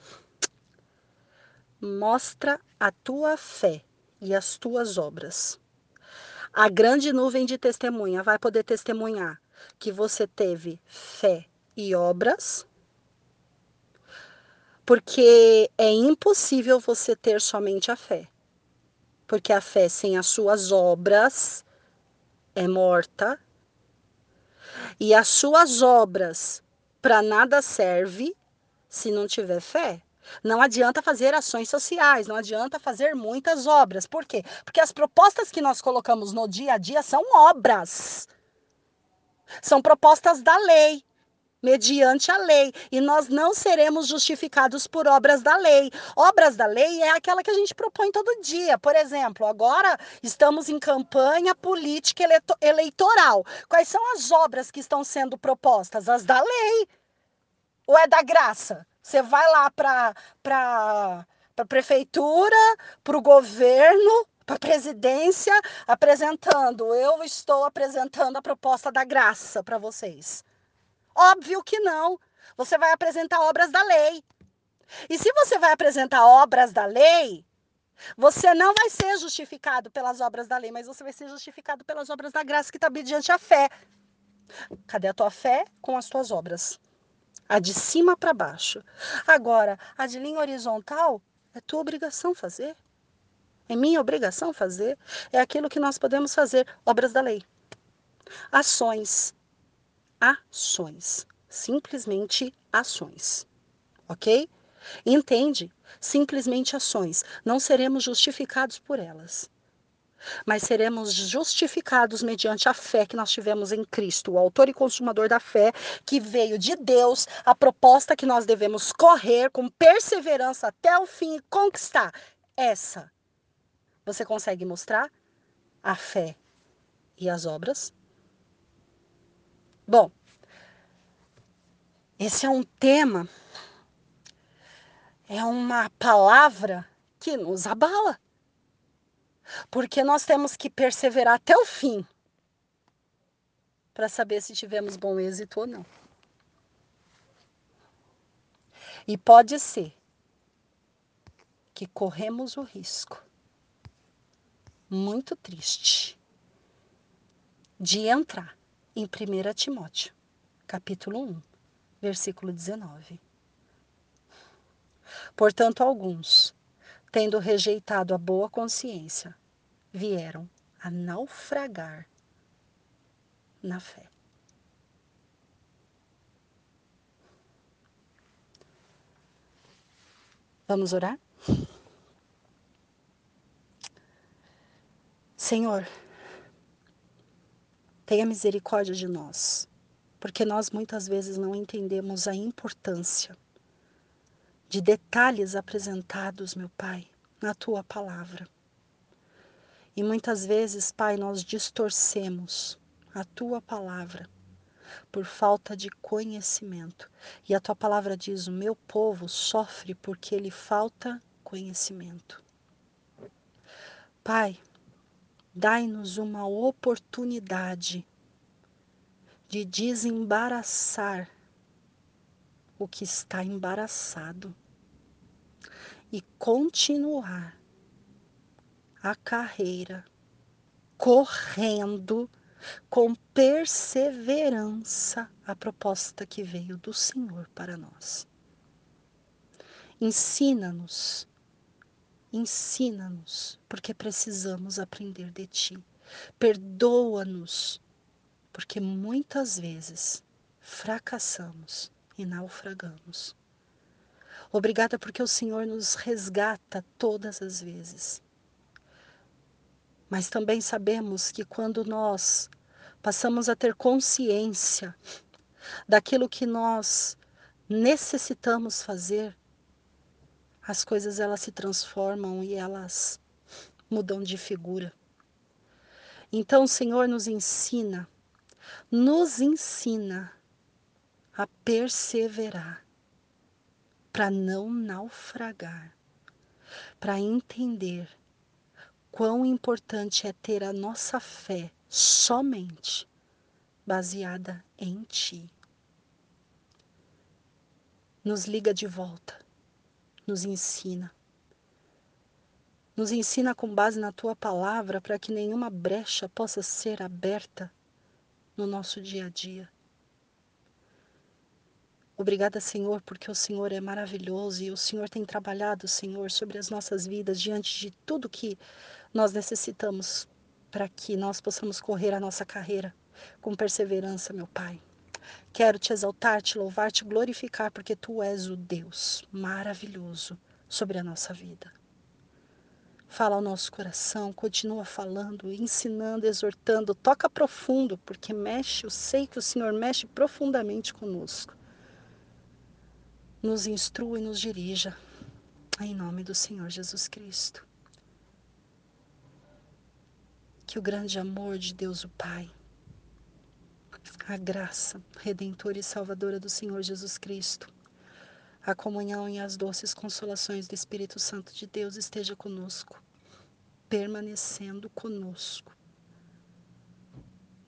mostra a tua fé e as tuas obras. A grande nuvem de testemunha vai poder testemunhar que você teve fé e obras, porque é impossível você ter somente a fé. Porque a fé sem as suas obras é morta, e as suas obras para nada serve se não tiver fé. Não adianta fazer ações sociais, não adianta fazer muitas obras. Por quê? Porque as propostas que nós colocamos no dia a dia são obras. São propostas da lei mediante a lei, e nós não seremos justificados por obras da lei. Obras da lei é aquela que a gente propõe todo dia. Por exemplo, agora estamos em campanha política eleitoral. Quais são as obras que estão sendo propostas? As da lei. Ou é da graça? Você vai lá para a prefeitura, para o governo, para a presidência, apresentando. Eu estou apresentando a proposta da graça para vocês. Óbvio que não. Você vai apresentar obras da lei. E se você vai apresentar obras da lei, você não vai ser justificado pelas obras da lei, mas você vai ser justificado pelas obras da graça que está mediante a fé. Cadê a tua fé com as tuas obras? a de cima para baixo. Agora, a de linha horizontal é tua obrigação fazer. É minha obrigação fazer. É aquilo que nós podemos fazer, obras da lei. Ações. Ações. Simplesmente ações. Ok? Entende? Simplesmente ações. Não seremos justificados por elas mas seremos justificados mediante a fé que nós tivemos em Cristo, o autor e consumador da fé, que veio de Deus, a proposta que nós devemos correr com perseverança até o fim e conquistar. Essa. Você consegue mostrar a fé e as obras? Bom, esse é um tema, é uma palavra que nos abala. Porque nós temos que perseverar até o fim para saber se tivemos bom êxito ou não. E pode ser que corremos o risco, muito triste, de entrar em 1 Timóteo, capítulo 1, versículo 19. Portanto, alguns, tendo rejeitado a boa consciência, vieram a naufragar na fé. Vamos orar? Senhor, tenha misericórdia de nós, porque nós muitas vezes não entendemos a importância de detalhes apresentados, meu Pai, na tua palavra. E muitas vezes, Pai, nós distorcemos a tua palavra por falta de conhecimento. E a tua palavra diz: o meu povo sofre porque lhe falta conhecimento. Pai, dai-nos uma oportunidade de desembaraçar o que está embaraçado e continuar a carreira, correndo com perseverança a proposta que veio do Senhor para nós. Ensina-nos Ensina-nos, porque precisamos aprender de Ti. Perdoa-nos, porque muitas vezes fracassamos e naufragamos. Obrigada porque o Senhor nos resgata todas as vezes. Mas também sabemos que quando nós passamos a ter consciência daquilo que nós necessitamos fazer, as coisas elas se transformam e elas mudam de figura. Então, o Senhor nos ensina, nos ensina a perseverar para não naufragar, para entender quão importante é ter a nossa fé somente baseada em Ti. Nos liga de volta, nos ensina. Nos ensina com base na Tua palavra para que nenhuma brecha possa ser aberta no nosso dia a dia. Obrigada, Senhor, porque o Senhor é maravilhoso e o Senhor tem trabalhado, Senhor, sobre as nossas vidas diante de tudo que nós necessitamos para que nós possamos correr a nossa carreira com perseverança, meu Pai. Quero te exaltar, te louvar, te glorificar, porque tu és o Deus maravilhoso sobre a nossa vida. Fala ao nosso coração, continua falando, ensinando, exortando, toca profundo, porque mexe, eu sei que o Senhor mexe profundamente conosco. Nos instrua e nos dirija, em nome do Senhor Jesus Cristo. Que o grande amor de Deus o Pai, a graça redentora e salvadora do Senhor Jesus Cristo, a comunhão e as doces consolações do Espírito Santo de Deus esteja conosco, permanecendo conosco.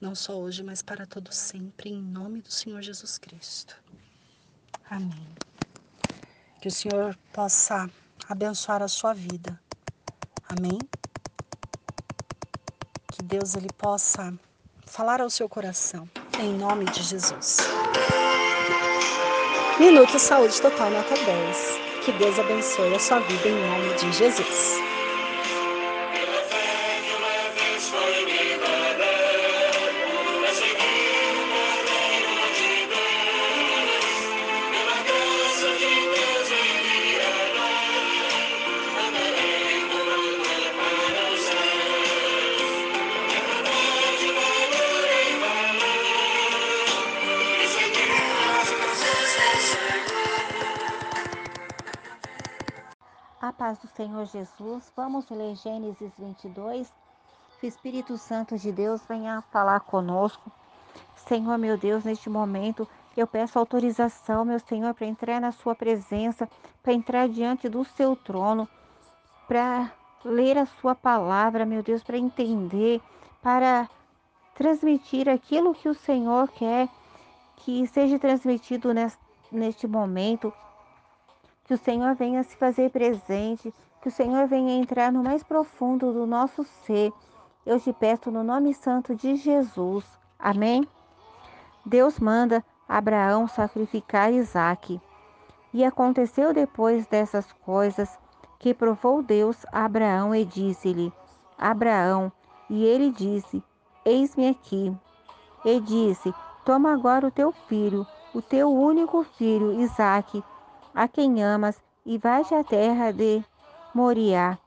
Não só hoje, mas para todo sempre, em nome do Senhor Jesus Cristo. Amém. Que o Senhor possa abençoar a sua vida. Amém. Deus ele possa falar ao seu coração, em nome de Jesus. Minuto Saúde Total Nota 10. Que Deus abençoe a sua vida em nome de Jesus. Senhor Jesus, vamos ler Gênesis 22. Que o Espírito Santo de Deus venha falar conosco. Senhor, meu Deus, neste momento eu peço autorização, meu Senhor, para entrar na Sua presença, para entrar diante do Seu trono, para ler a Sua palavra, meu Deus, para entender, para transmitir aquilo que o Senhor quer que seja transmitido neste momento que o Senhor venha se fazer presente, que o Senhor venha entrar no mais profundo do nosso ser. Eu te peço no nome santo de Jesus. Amém? Deus manda Abraão sacrificar Isaque. E aconteceu depois dessas coisas que provou Deus a Abraão e disse-lhe: Abraão, e ele disse: Eis-me aqui. E disse: Toma agora o teu filho, o teu único filho, Isaque, a quem amas, e vais à terra de Moriá,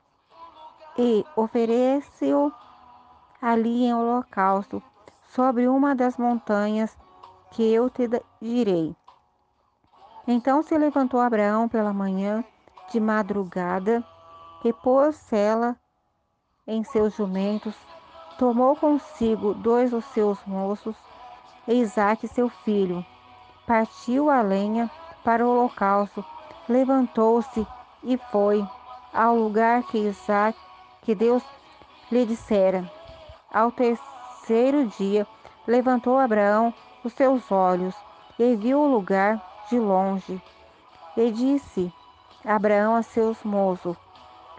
e oferece-o ali em holocausto, sobre uma das montanhas que eu te direi. Então se levantou Abraão pela manhã, de madrugada, e pôs-ela em seus jumentos, tomou consigo dois dos seus moços, e Isaque seu filho, partiu a lenha para o holocausto, levantou-se e foi ao lugar que Isaac, que Deus lhe dissera. Ao terceiro dia, levantou Abraão os seus olhos e viu o lugar de longe. E disse Abraão a seus moços: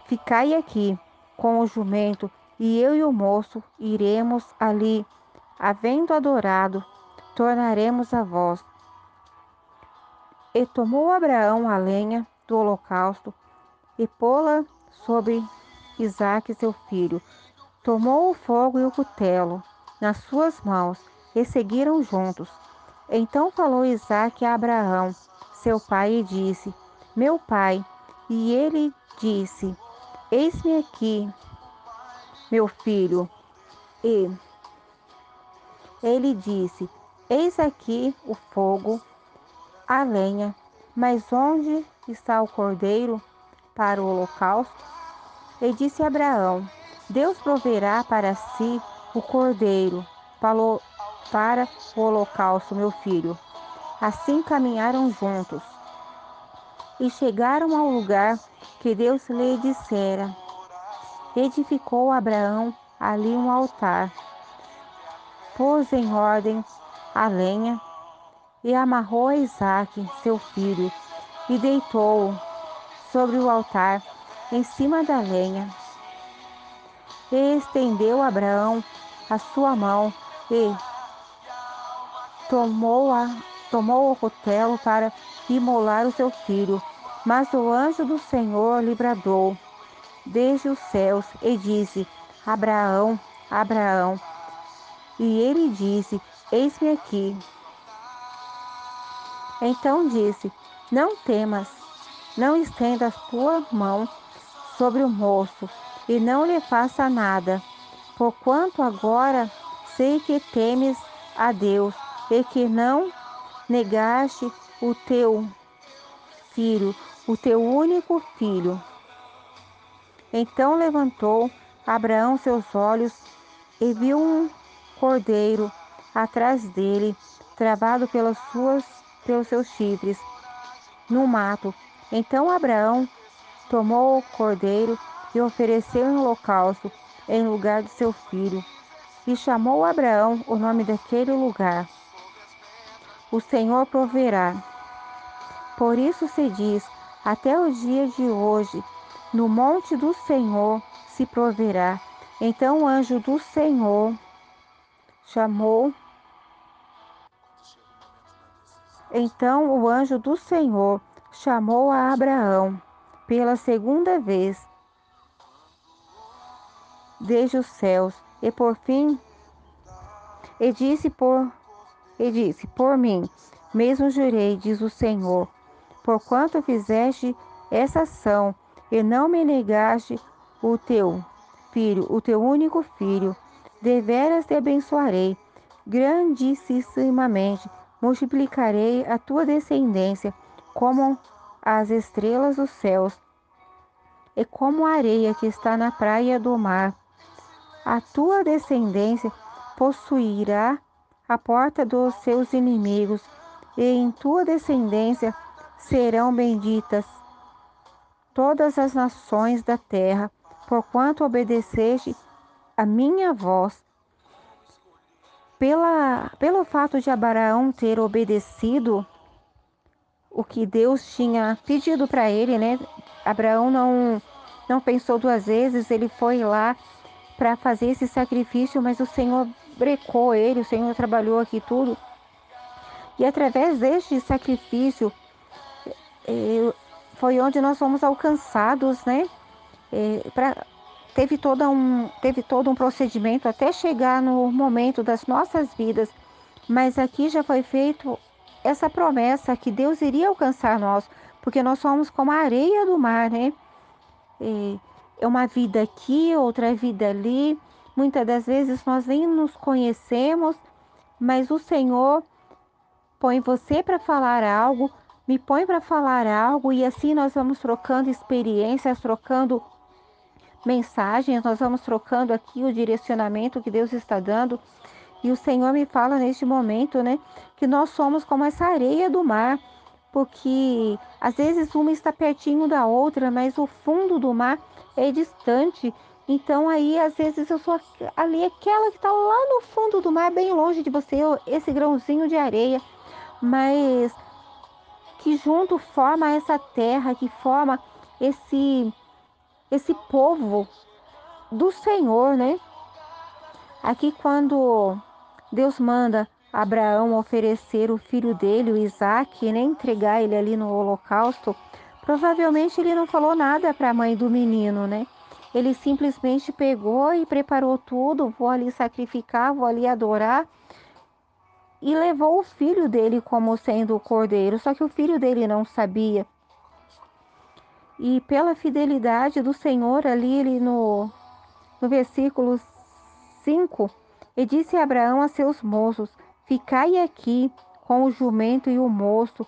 Ficai aqui com o jumento, e eu e o moço iremos ali. Havendo adorado, tornaremos a vós. E tomou Abraão a lenha do holocausto e pô-la sobre Isaque, seu filho. Tomou o fogo e o cutelo nas suas mãos e seguiram juntos. Então falou Isaque a Abraão, seu pai, e disse: Meu pai. E ele disse: Eis-me aqui, meu filho. E ele disse: Eis aqui o fogo, a lenha, mas onde está o cordeiro para o holocausto? E disse Abraão: Deus proverá para si o cordeiro para o holocausto, meu filho. Assim caminharam juntos e chegaram ao lugar que Deus lhe dissera. Edificou Abraão ali um altar, pôs em ordem a lenha e amarrou Isaque, seu filho, e deitou-o sobre o altar, em cima da lenha. E estendeu Abraão a sua mão e tomou, a, tomou o cutelo para imolar o seu filho. Mas o anjo do Senhor lhe bradou desde os céus e disse: Abraão, Abraão. E ele disse: Eis-me aqui. Então disse: Não temas, não estenda a tua mão sobre o moço e não lhe faça nada, porquanto agora sei que temes a Deus e que não negaste o teu filho, o teu único filho. Então levantou Abraão seus olhos e viu um cordeiro atrás dele, travado pelas suas, pelos seus chifres, no mato. Então Abraão tomou o cordeiro e ofereceu em holocausto em lugar de seu filho. E chamou Abraão o nome daquele lugar. O Senhor proverá. Por isso se diz, até o dia de hoje, no monte do Senhor se proverá. Então o anjo do Senhor chamou. Então o anjo do Senhor chamou a Abraão pela segunda vez desde os céus e por fim e disse por e disse por mim mesmo jurei diz o Senhor porquanto fizeste essa ação e não me negaste o teu filho, o teu único filho, deveras te abençoarei grandissimamente, multiplicarei a tua descendência como as estrelas dos céus e como a areia que está na praia do mar. A tua descendência possuirá a porta dos seus inimigos, e em tua descendência serão benditas todas as nações da terra, porquanto obedeceste a minha voz. Pela, pelo fato de Abraão ter obedecido o que Deus tinha pedido para ele, né? Abraão não, não pensou duas vezes, ele foi lá para fazer esse sacrifício, mas o Senhor brecou ele, o Senhor trabalhou aqui tudo. E através deste sacrifício, eh, foi onde nós fomos alcançados, né? É, pra, teve, toda um, teve todo um procedimento até chegar no momento das nossas vidas, mas aqui já foi feito essa promessa que Deus iria alcançar nós, porque nós somos como a areia do mar, né? É, uma vida aqui, outra vida ali. Muitas das vezes nós nem nos conhecemos, mas o Senhor põe você para falar algo, me põe para falar algo e assim nós vamos trocando experiências, trocando mensagens, nós vamos trocando aqui o direcionamento que Deus está dando. E o Senhor me fala neste momento, né, que nós somos como essa areia do mar, porque às vezes uma está pertinho da outra, mas o fundo do mar é distante. Então aí às vezes eu sou ali aquela que está lá no fundo do mar, bem longe de você, esse grãozinho de areia, mas que junto forma essa terra, que forma esse esse povo do Senhor, né? Aqui quando Deus manda Abraão oferecer o filho dele, o Isaac, né? entregar ele ali no holocausto, Provavelmente ele não falou nada para a mãe do menino, né? Ele simplesmente pegou e preparou tudo, vou ali sacrificar, vou ali adorar e levou o filho dele como sendo o cordeiro, só que o filho dele não sabia. E pela fidelidade do Senhor ali ele no no versículo 5, e disse Abraão a seus moços: Ficai aqui com o jumento e o moço.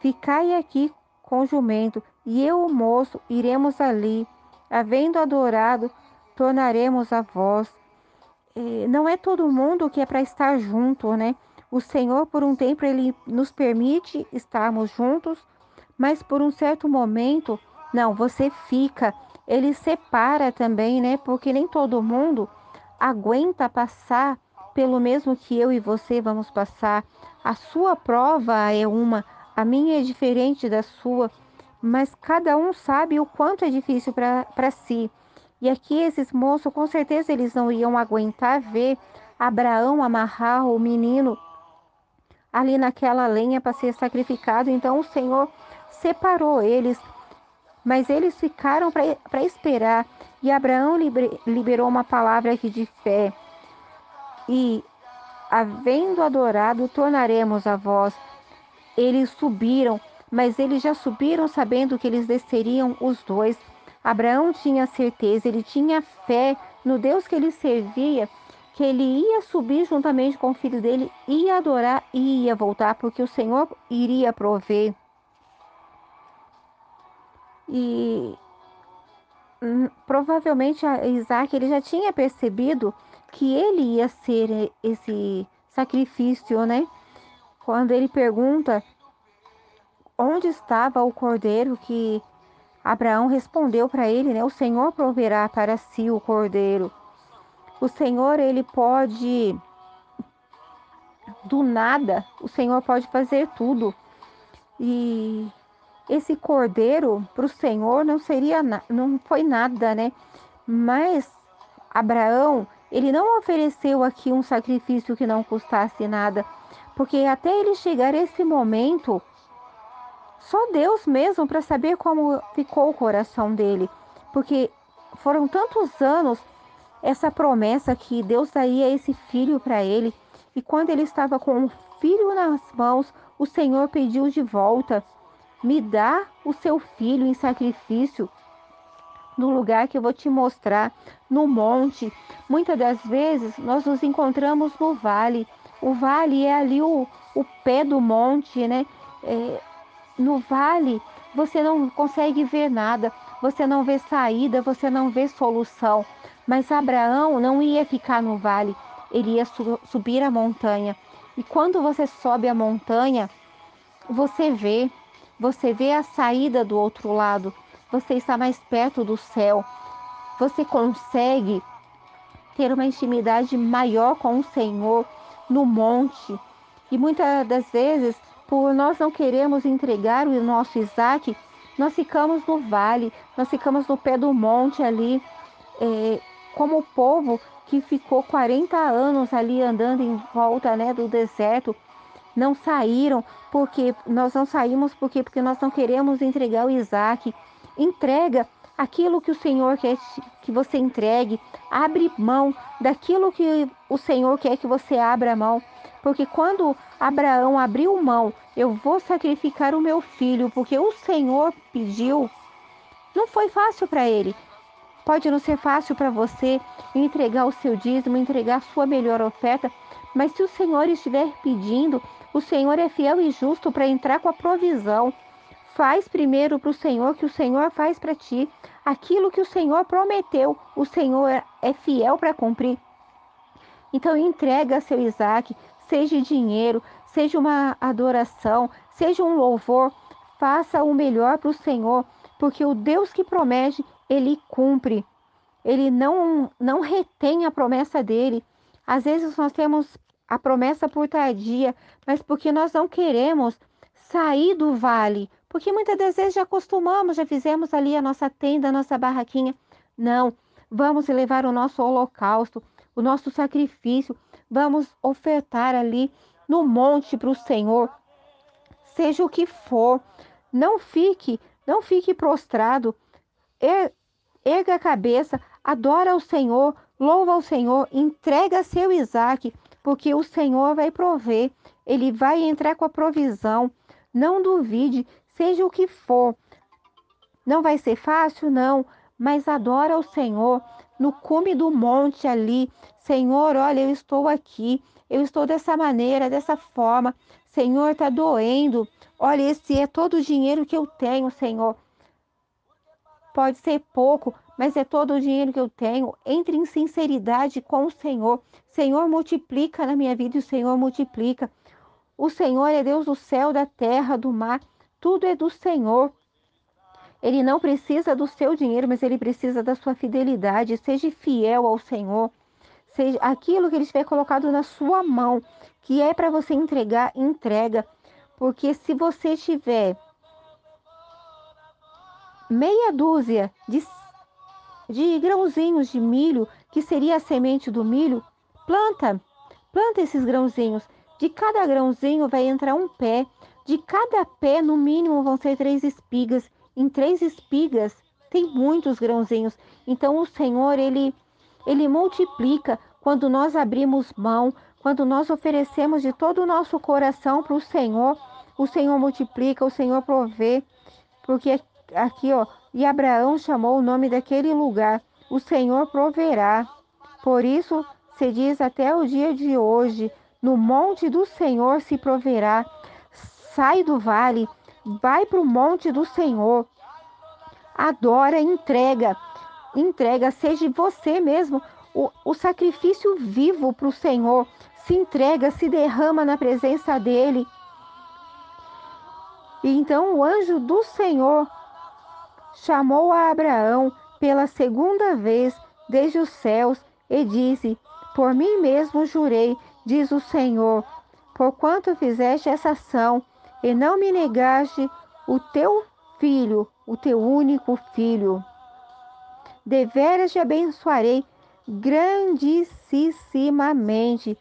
Ficai aqui com o jumento, e eu, o moço, iremos ali. Havendo adorado, tornaremos a vós. Não é todo mundo que é para estar junto, né? O Senhor, por um tempo, ele nos permite estarmos juntos, mas por um certo momento, não, você fica ele separa também, né? Porque nem todo mundo aguenta passar pelo mesmo que eu e você vamos passar. A sua prova é uma, a minha é diferente da sua, mas cada um sabe o quanto é difícil para si. E aqui esses moços, com certeza, eles não iam aguentar ver Abraão amarrar o menino ali naquela lenha para ser sacrificado. Então o Senhor separou eles mas eles ficaram para esperar. E Abraão liberou uma palavra aqui de fé. E, havendo adorado, tornaremos a vós. Eles subiram, mas eles já subiram sabendo que eles desceriam os dois. Abraão tinha certeza, ele tinha fé no Deus que ele servia, que ele ia subir juntamente com o filho dele, ia adorar e ia voltar, porque o Senhor iria prover. E provavelmente Isaac ele já tinha percebido que ele ia ser esse sacrifício, né? Quando ele pergunta onde estava o cordeiro que Abraão respondeu para ele, né? O Senhor proverá para si o cordeiro. O Senhor ele pode do nada, o Senhor pode fazer tudo. E esse cordeiro para o Senhor não seria, não foi nada, né? Mas Abraão, ele não ofereceu aqui um sacrifício que não custasse nada, porque até ele chegar esse momento, só Deus mesmo para saber como ficou o coração dele, porque foram tantos anos essa promessa que Deus daria esse filho para ele, e quando ele estava com o filho nas mãos, o Senhor pediu de volta me dá o seu filho em sacrifício no lugar que eu vou te mostrar, no monte. Muitas das vezes nós nos encontramos no vale. O vale é ali o, o pé do monte, né? É, no vale você não consegue ver nada, você não vê saída, você não vê solução. Mas Abraão não ia ficar no vale, ele ia su subir a montanha. E quando você sobe a montanha, você vê você vê a saída do outro lado, você está mais perto do céu, você consegue ter uma intimidade maior com o Senhor no monte. E muitas das vezes, por nós não queremos entregar o nosso Isaac, nós ficamos no vale, nós ficamos no pé do monte ali, é, como o povo que ficou 40 anos ali andando em volta né, do deserto, não saíram porque nós não saímos porque porque nós não queremos entregar o Isaac. Entrega aquilo que o Senhor quer que você entregue. Abre mão daquilo que o Senhor quer que você abra mão. Porque quando Abraão abriu mão, eu vou sacrificar o meu filho, porque o Senhor pediu, não foi fácil para ele. Pode não ser fácil para você entregar o seu dízimo, entregar a sua melhor oferta, mas se o Senhor estiver pedindo, o Senhor é fiel e justo para entrar com a provisão. Faz primeiro para o Senhor que o Senhor faz para ti. Aquilo que o Senhor prometeu, o Senhor é fiel para cumprir. Então entrega seu Isaac, seja dinheiro, seja uma adoração, seja um louvor, faça o melhor para o Senhor, porque o Deus que promete, ele cumpre. Ele não não retém a promessa dele. Às vezes nós temos a promessa por tardia, mas porque nós não queremos sair do vale, porque muitas das vezes já acostumamos, já fizemos ali a nossa tenda, a nossa barraquinha. Não, vamos levar o nosso holocausto, o nosso sacrifício, vamos ofertar ali no monte para o Senhor. seja o que for. Não fique, não fique prostrado. Erga a cabeça, adora o Senhor, louva o Senhor, entrega seu Isaac, porque o Senhor vai prover, ele vai entrar com a provisão. Não duvide, seja o que for. Não vai ser fácil, não, mas adora o Senhor no cume do monte ali. Senhor, olha, eu estou aqui, eu estou dessa maneira, dessa forma. Senhor, está doendo. Olha, esse é todo o dinheiro que eu tenho, Senhor. Pode ser pouco, mas é todo o dinheiro que eu tenho. Entre em sinceridade com o Senhor. Senhor, multiplica na minha vida e o Senhor multiplica. O Senhor é Deus do céu, da terra, do mar. Tudo é do Senhor. Ele não precisa do seu dinheiro, mas ele precisa da sua fidelidade. Seja fiel ao Senhor. Seja aquilo que ele tiver colocado na sua mão, que é para você entregar, entrega. Porque se você tiver meia dúzia de, de grãozinhos de milho, que seria a semente do milho, planta, planta esses grãozinhos. De cada grãozinho vai entrar um pé. De cada pé, no mínimo, vão ser três espigas em três espigas tem muitos grãozinhos. Então o Senhor, ele ele multiplica quando nós abrimos mão, quando nós oferecemos de todo o nosso coração para o Senhor, o Senhor multiplica, o Senhor provê. Porque aqui, ó, e Abraão chamou o nome daquele lugar, o Senhor proverá. Por isso se diz até o dia de hoje, no monte do Senhor se proverá. Sai do vale, vai para o monte do Senhor, adora, entrega, entrega, seja você mesmo o, o sacrifício vivo para o Senhor, se entrega, se derrama na presença dEle. E então o anjo do Senhor chamou a Abraão pela segunda vez desde os céus e disse: Por mim mesmo jurei, diz o Senhor, porquanto fizeste essa ação e não me negaste o teu filho, o teu único filho. Deveras te abençoarei grandissimamente,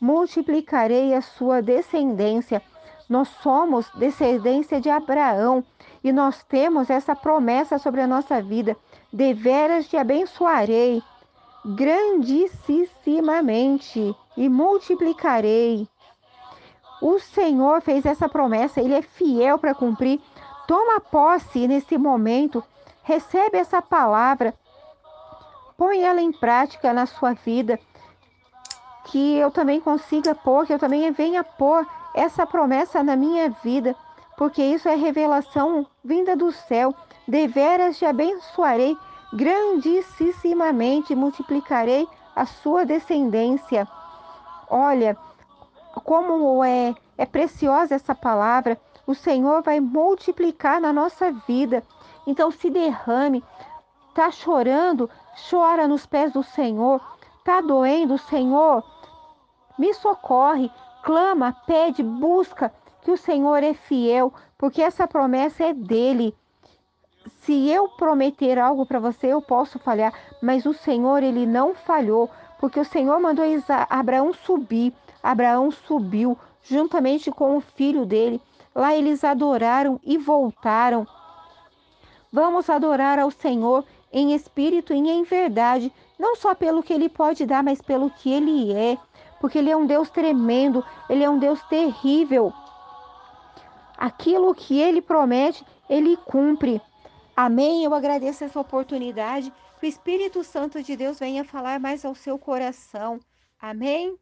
multiplicarei a sua descendência. Nós somos descendência de Abraão e nós temos essa promessa sobre a nossa vida. Deveras te abençoarei grandissimamente e multiplicarei o Senhor fez essa promessa, ele é fiel para cumprir. Toma posse nesse momento, recebe essa palavra, põe ela em prática na sua vida. Que eu também consiga pôr, que eu também venha pôr essa promessa na minha vida, porque isso é revelação vinda do céu. Deveras te abençoarei grandissimamente, multiplicarei a sua descendência. Olha, como é, é preciosa essa palavra, o Senhor vai multiplicar na nossa vida. Então se derrame. Tá chorando? Chora nos pés do Senhor. Tá doendo, Senhor? Me socorre. Clama, pede, busca, que o Senhor é fiel, porque essa promessa é dele. Se eu prometer algo para você, eu posso falhar, mas o Senhor, ele não falhou, porque o Senhor mandou Abraão subir Abraão subiu juntamente com o filho dele. Lá eles adoraram e voltaram. Vamos adorar ao Senhor em espírito e em verdade, não só pelo que ele pode dar, mas pelo que ele é, porque ele é um Deus tremendo, ele é um Deus terrível. Aquilo que ele promete, ele cumpre. Amém. Eu agradeço essa oportunidade. Que o Espírito Santo de Deus venha falar mais ao seu coração. Amém.